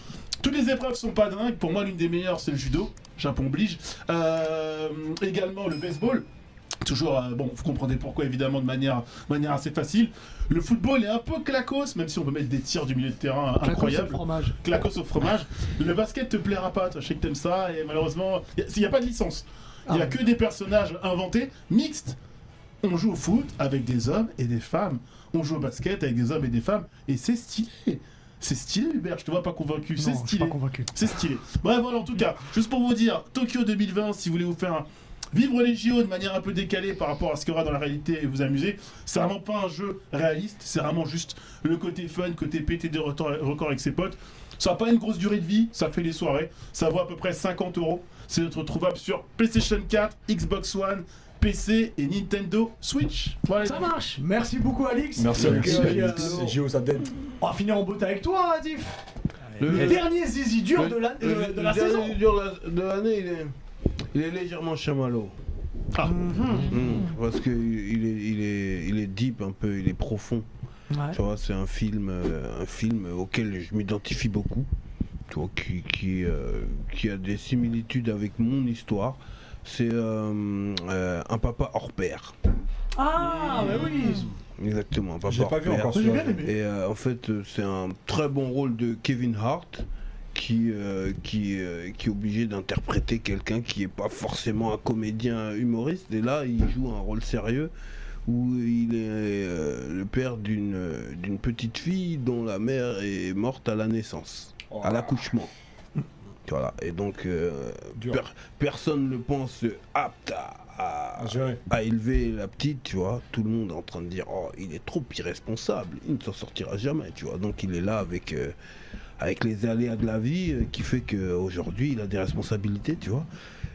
Toutes les épreuves sont pas dingues. Pour moi, l'une des meilleures, c'est le judo. Japon oblige. Euh, également, le baseball. Toujours, euh, bon, vous comprenez pourquoi, évidemment, de manière, manière assez facile. Le football est un peu clacos, même si on peut mettre des tirs du milieu de terrain
Clacos au
incroyables.
fromage.
Clacos au fromage. Le basket te plaira pas, toi, je sais que t'aimes ça, et malheureusement, il n'y a, pas de licence. Il n'y a
Ah.
que des personnages inventés, mixtes. On joue au foot avec des hommes et des femmes. On joue au basket avec des hommes et des femmes, et c'est stylé. C'est stylé, Hubert, je te vois pas convaincu, c'est stylé.
pas convaincu.
C'est stylé. Bref, voilà, en tout cas, juste pour vous dire, Tokyo 2020, si vous voulez vous faire un- vivre les JO de manière un peu décalée par rapport à ce qu'il y aura dans la réalité et vous amuser, c'est vraiment pas un jeu réaliste, c'est vraiment juste le côté fun, côté pété des records avec ses potes. Ça n'a pas une grosse durée de vie, ça fait les soirées, ça vaut à peu près 50 euros. C'est retrouvable sur PlayStation 4, Xbox One, PC et Nintendo Switch. Voilà.
Ça marche. Merci beaucoup, Alix.
Merci
Donc,
Alexis.
euh,
Alix. JO, ça t'aide.
On va finir en beauté avec toi, Diff.
Le-
Le dernier zizi dur
le-
de la,
le-
de- de
le
la
dernier
saison.
dur de l'année, il est, il est légèrement chamallow.
Ah.
Mhm.
Mm, parce que il est, il est, il est deep un peu, il est profond.
Ouais.
Tu vois, c'est un film, euh, un film auquel je m'identifie beaucoup. Tu vois, qui, qui, euh, qui a des similitudes avec mon histoire. C'est euh, euh, un papa hors pair.
Ah, bah oui.
Exactement, un papa hors
pas vu
pair.
encore
J'ai
celui-là.
bien aimé.
Et euh, en fait, c'est un très bon rôle de Kevin Hart qui, euh, qui, euh, qui est obligé d'interpréter quelqu'un qui n'est pas forcément un comédien humoriste. Et là, il joue un rôle sérieux où il est euh, le père d'une d'une petite fille dont la mère est morte à la naissance,
Oh.
à l'accouchement. Voilà, et donc per- personne ne pense apte à- à, élever la petite, tu vois. Tout le monde est en train de dire, oh, il est trop irresponsable, il ne s'en sortira jamais, tu vois. Donc il est là avec, avec les aléas de la vie euh, qui fait qu'aujourd'hui il a des responsabilités, tu vois.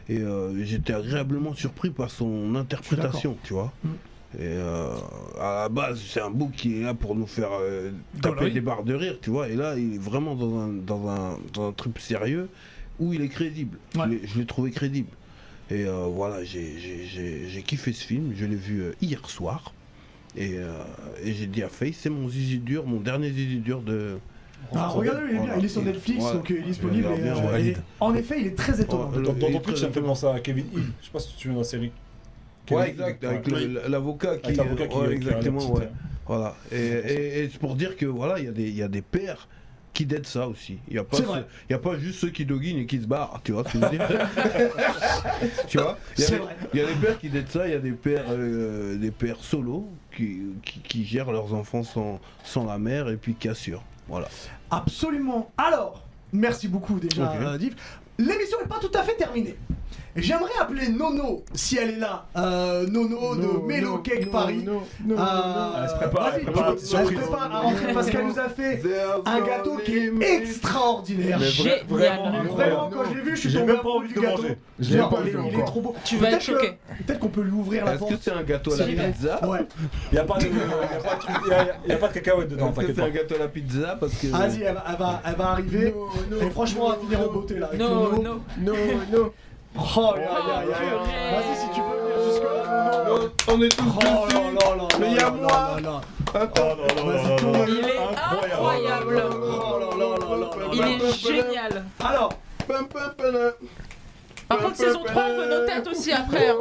Et euh, j'étais agréablement surpris par son interprétation, tu vois.
Mm.
Et euh, à la base, c'est un bouc qui est là pour nous faire euh, taper des barres de rire, tu vois. Et là, il est vraiment dans un, dans un, dans un truc sérieux où il est crédible. Je
Ouais.
l'ai- Je l'ai trouvé crédible. Et euh, voilà, j'ai- kiffé ce film. Je l'ai vu hier soir. Et, et j'ai dit à Faye, c'est mon zizi dur, mon dernier zizi dur de.
Ah, regardez, il est bien.
Voilà.
Il est sur Netflix, donc il est disponible. Et, euh, et en effet, il est très étonnant.
Oh,
Dans, dans ton
très
ça me fait penser à Kevin Hill. Je sais pas si tu te souviens de la série. Kevin
Ouais,
Hill.
exact, avec le- l'avocat qui.
Avec l'avocat qui,
ouais,
qui a la
exactement,
petite,
ouais.
euh,
Voilà. Et, et- et c'est pour dire que voilà, il y, a des- il y a des pères qui d'aident ça aussi. Il n'y a, pas
C'est
ce-
vrai.
il y a pas juste ceux qui doguinent et qui se barrent, tu vois ce que je veux dire Tu vois Il y a
C'est
des-
vrai.
Il y a des pères qui d'aident ça, il y a des pères, euh, des pères solos qui, qui, qui gèrent leurs enfants sans, sans la mère et puis qui assurent. Voilà.
Absolument. Alors, merci beaucoup déjà, Div. L'émission n'est pas tout à fait terminée. J'aimerais appeler Nono, si elle est là. Euh, Nono de Mélo Cake Paris. Euh,
Elle se prépare, elle prépare
elle se
surprise.
prépare à rentrer parce qu'elle nous a fait un gâteau qui est extraordinaire.
Mais vra- vraiment,
Vraiment, quand je l'ai vu, je suis tombé
même pas
amoureux
envie
du
de
gâteau.
manger.
Je l'ai pas
il est-
vu
il est
encore.
trop beau.
Tu vas
Peut-être
être choqué.
Peut-être qu'on peut lui ouvrir la
Est-ce que
porte.
c'est un gâteau à la pizza
Ouais.
Il y a pas de, cacahuètes dedans,
Est-ce que c'est un gâteau à la pizza Parce que.
Vas-y, elle, va- arriver. Et franchement, on va finir en beauté là.
Non, non.
Non, non.
Oh, ya.
purée.
Vas-y, si tu peux venir jusque-là.
On est tous
Oh là là là
Mais
là
il y a
là
moi.
là là.
Oh là là là là là.
Il est incroyable.
Oh là là là là là.
Il est génial.
Alors,
Par contre, saison 3, on veut nos têtes aussi après. hein.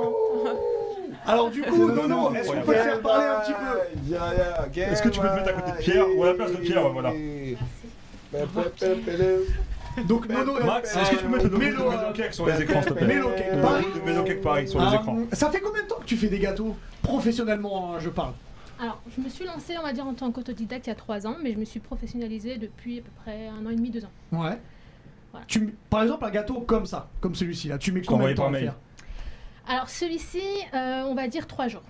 alors du coup, Nono, est-ce qu'on peut te faire parler un petit peu
Est-ce que tu peux te mettre à côté de Pierre ou à la place de Pierre, voilà.
Donc, Nono,
Max, est-ce que tu peux mettre
Mélo,
Cake sur les écrans, s'il te plaît
Mélo Cake Paris.
Mélo Cake Paris sur les
Euh,
écrans.
Ça fait combien de temps que tu fais des gâteaux Professionnellement, hein, je parle.
Alors, je me suis lancée, on va dire, en tant qu'autodidacte il y a 3 ans, mais je me suis professionnalisée depuis à peu près un an et demi, deux ans.
Ouais.
Voilà.
Tu, par exemple, un gâteau comme ça, comme celui-ci là, tu mets
Je
combien de temps à faire?
Alors, celui-ci, euh, on va dire 3 jours.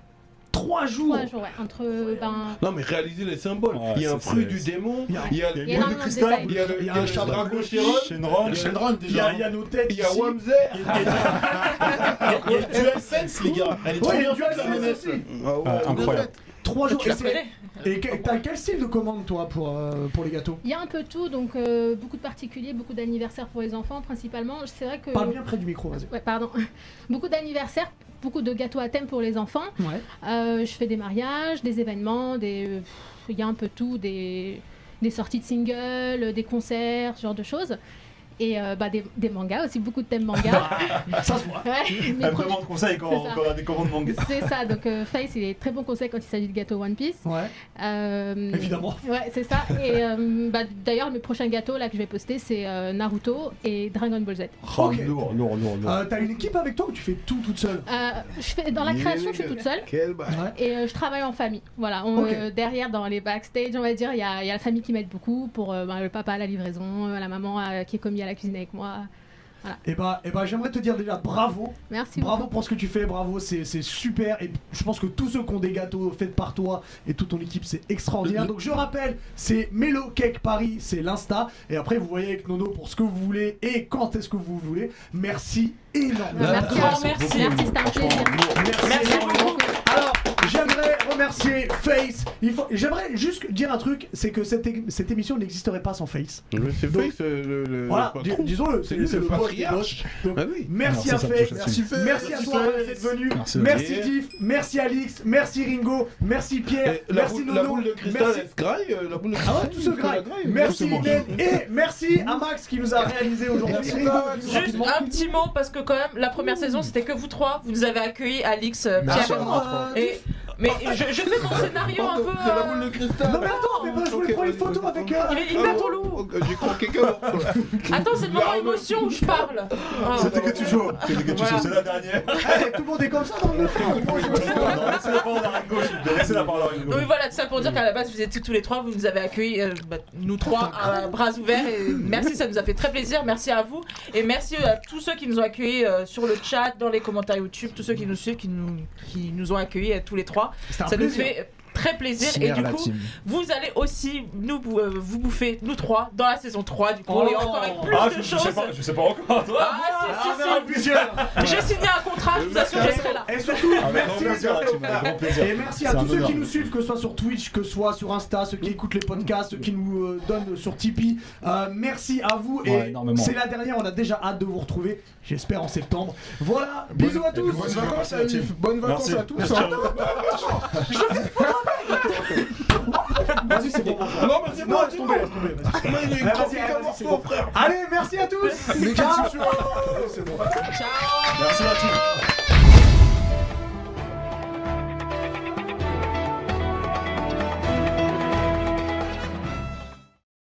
Trois jours
3 jours, ouais. Entre, ben,
Non, mais réaliser les symboles.
Ouais,
Il y a un fruit du démon.
Il y a-
Il y a
Il y a
Il y a
une boule de cristal,
il y a le
Il y a
il y
un
a
chat
le
dragon Shenron.
Le
Il y,
déjà.
a, il y a nos têtes
Il y a
ici.
Wamzer.
Il y a DualSense, les gars. Elle est trop
Ouais, il y a
bien la manette.
Ah.
Ah, incroyable.
Trois jours.
Tu
Et,
la connais
et que- t'as quel style de commande toi pour, euh, pour les gâteaux?
Il y a un peu tout, donc euh, beaucoup de particuliers, beaucoup d'anniversaires pour les enfants principalement. C'est vrai que.
Parle bien près du micro, vas-y.
Ouais, pardon. beaucoup d'anniversaires, beaucoup de gâteaux à thème pour les enfants.
Ouais.
Euh, je fais des mariages, des événements, des. Il y a un peu tout, des, des sorties de singles, des concerts, ce genre de choses. Et euh, bah, des, des mangas aussi, beaucoup de thèmes manga.
Ça se voit.
Ouais, mes
Elle me
pro-
demande conseil quand
C'est ça.
quand on a des commandes manga.
C'est ça, donc euh, Face, il est très bon conseil quand il s'agit de gâteaux One Piece.
Ouais,
Euh,
évidemment.
Ouais, c'est ça. Et euh, bah, d'ailleurs, mes prochains gâteaux là que je vais poster, c'est euh, Naruto et Dragon Ball Z.
Oh,
Ok.
lourd, lourd, lourd, lourd.
Euh, T'as une équipe avec toi ou tu fais tout toute seule?
Euh, je fais, dans la création, je suis toute seule. Et euh, je travaille en famille. Voilà, on,
Ok.
euh, derrière dans les backstage, on va dire, il y a, il y a la famille qui m'aide beaucoup pour euh, ben, le papa à la livraison, la maman euh, qui est commis à la cuisine avec moi.
Et bah, et bah j'aimerais te dire déjà bravo.
Merci.
Bravo
beaucoup.
pour ce que tu fais, bravo, c'est c'est super. Et je pense que tous ceux qui ont des gâteaux faits par toi et toute ton équipe, c'est extraordinaire. Donc je rappelle, c'est Melo Cake Paris, c'est l'Insta. Et après, vous voyez avec Nono pour ce que vous voulez et quand est-ce que vous voulez. Merci énormément.
Merci,
merci.
Merci, c'était un plaisir.
Merci,
Merci
énormément.
beaucoup.
Alors, remercier Face. Il faut, j'aimerais juste dire un truc, c'est que cette, é- cette émission n'existerait pas sans Face.
C'est Face, euh, le, le,
Voilà,
le
disons-le, c'est le
patriarche.
Donc,
Ah oui.
Merci
Merci,
à
touche
merci, merci à toi d'être venu,
Merci.
merci Diff, merci Alix, merci Ringo, merci Pierre,
Et
merci Nono,
la boule de cristal,
merci
elle se graille euh, La boule de
ah
cristal
ouais, tout se graille. Merci. Lynn et merci à Max qui nous a réalisé aujourd'hui.
Juste un petit mot parce que quand même la première saison c'était que vous trois, vous nous avez accueillis Alix, euh,
Merci.
Pierre et moi. Et mais je, je fais mon scénario un peu.
C'est la
euh,
boule de cristal
Non mais attends, mais moi, je voulais prendre une photo avec euh,
Il est hyper relou.
Oh, J'ai croqué qu'un morceau là.
Attends, c'est le moment émotion où je parle. Ah.
C'était que tu joues. C'était que tu joues. C'est la dernière.
Eh, tout le monde est comme ça dans le
Non, Laissez la parole à plaît. Laissez la parole à Ringo.
Donc voilà, tout ça pour dire qu'à la base vous étiez tous les trois, vous nous avez accueillis, euh, bah, nous trois, à bras ouverts. Merci, ça nous a fait très plaisir. Merci à vous. Et merci à tous ceux qui nous ont accueillis sur le chat, dans les commentaires YouTube, tous ceux qui nous suivent, qui nous, qui nous ont accueillis tous les trois. Ça nous
plaisir.
fait très plaisir. Et du coup,
team.
vous allez aussi nous, euh, vous bouffer, nous trois, dans la saison 3. Du coup,
Oh.
et encore avec plus
Ah,
de
je, je
choses.
sais pas, je sais pas encore. Toi.
Ah, si, si, si.
plaisir.
J'ai signé un contrat, je vous assure, je serai là.
Et surtout, merci. Et merci à tous ceux qui nous suivent, que ce soit sur Twitch, que ce soit sur Insta, ceux qui écoutent les podcasts, ceux qui nous euh, donnent sur Tipeee. Euh, merci à vous. Et c'est la dernière, on a déjà hâte de vous retrouver. J'espère en septembre. Voilà, bisous à tous.
Bonnes vacances, Alif.
Team.
Bonnes vacances à tous.
Vas-y, c'est bon.
Non, mais c'est bon,
laisse tomber, laisse tomber.
il est qu'un
c'est
morceau, frère
Allez, merci à tous. Ciao.
Ciao
Merci la team.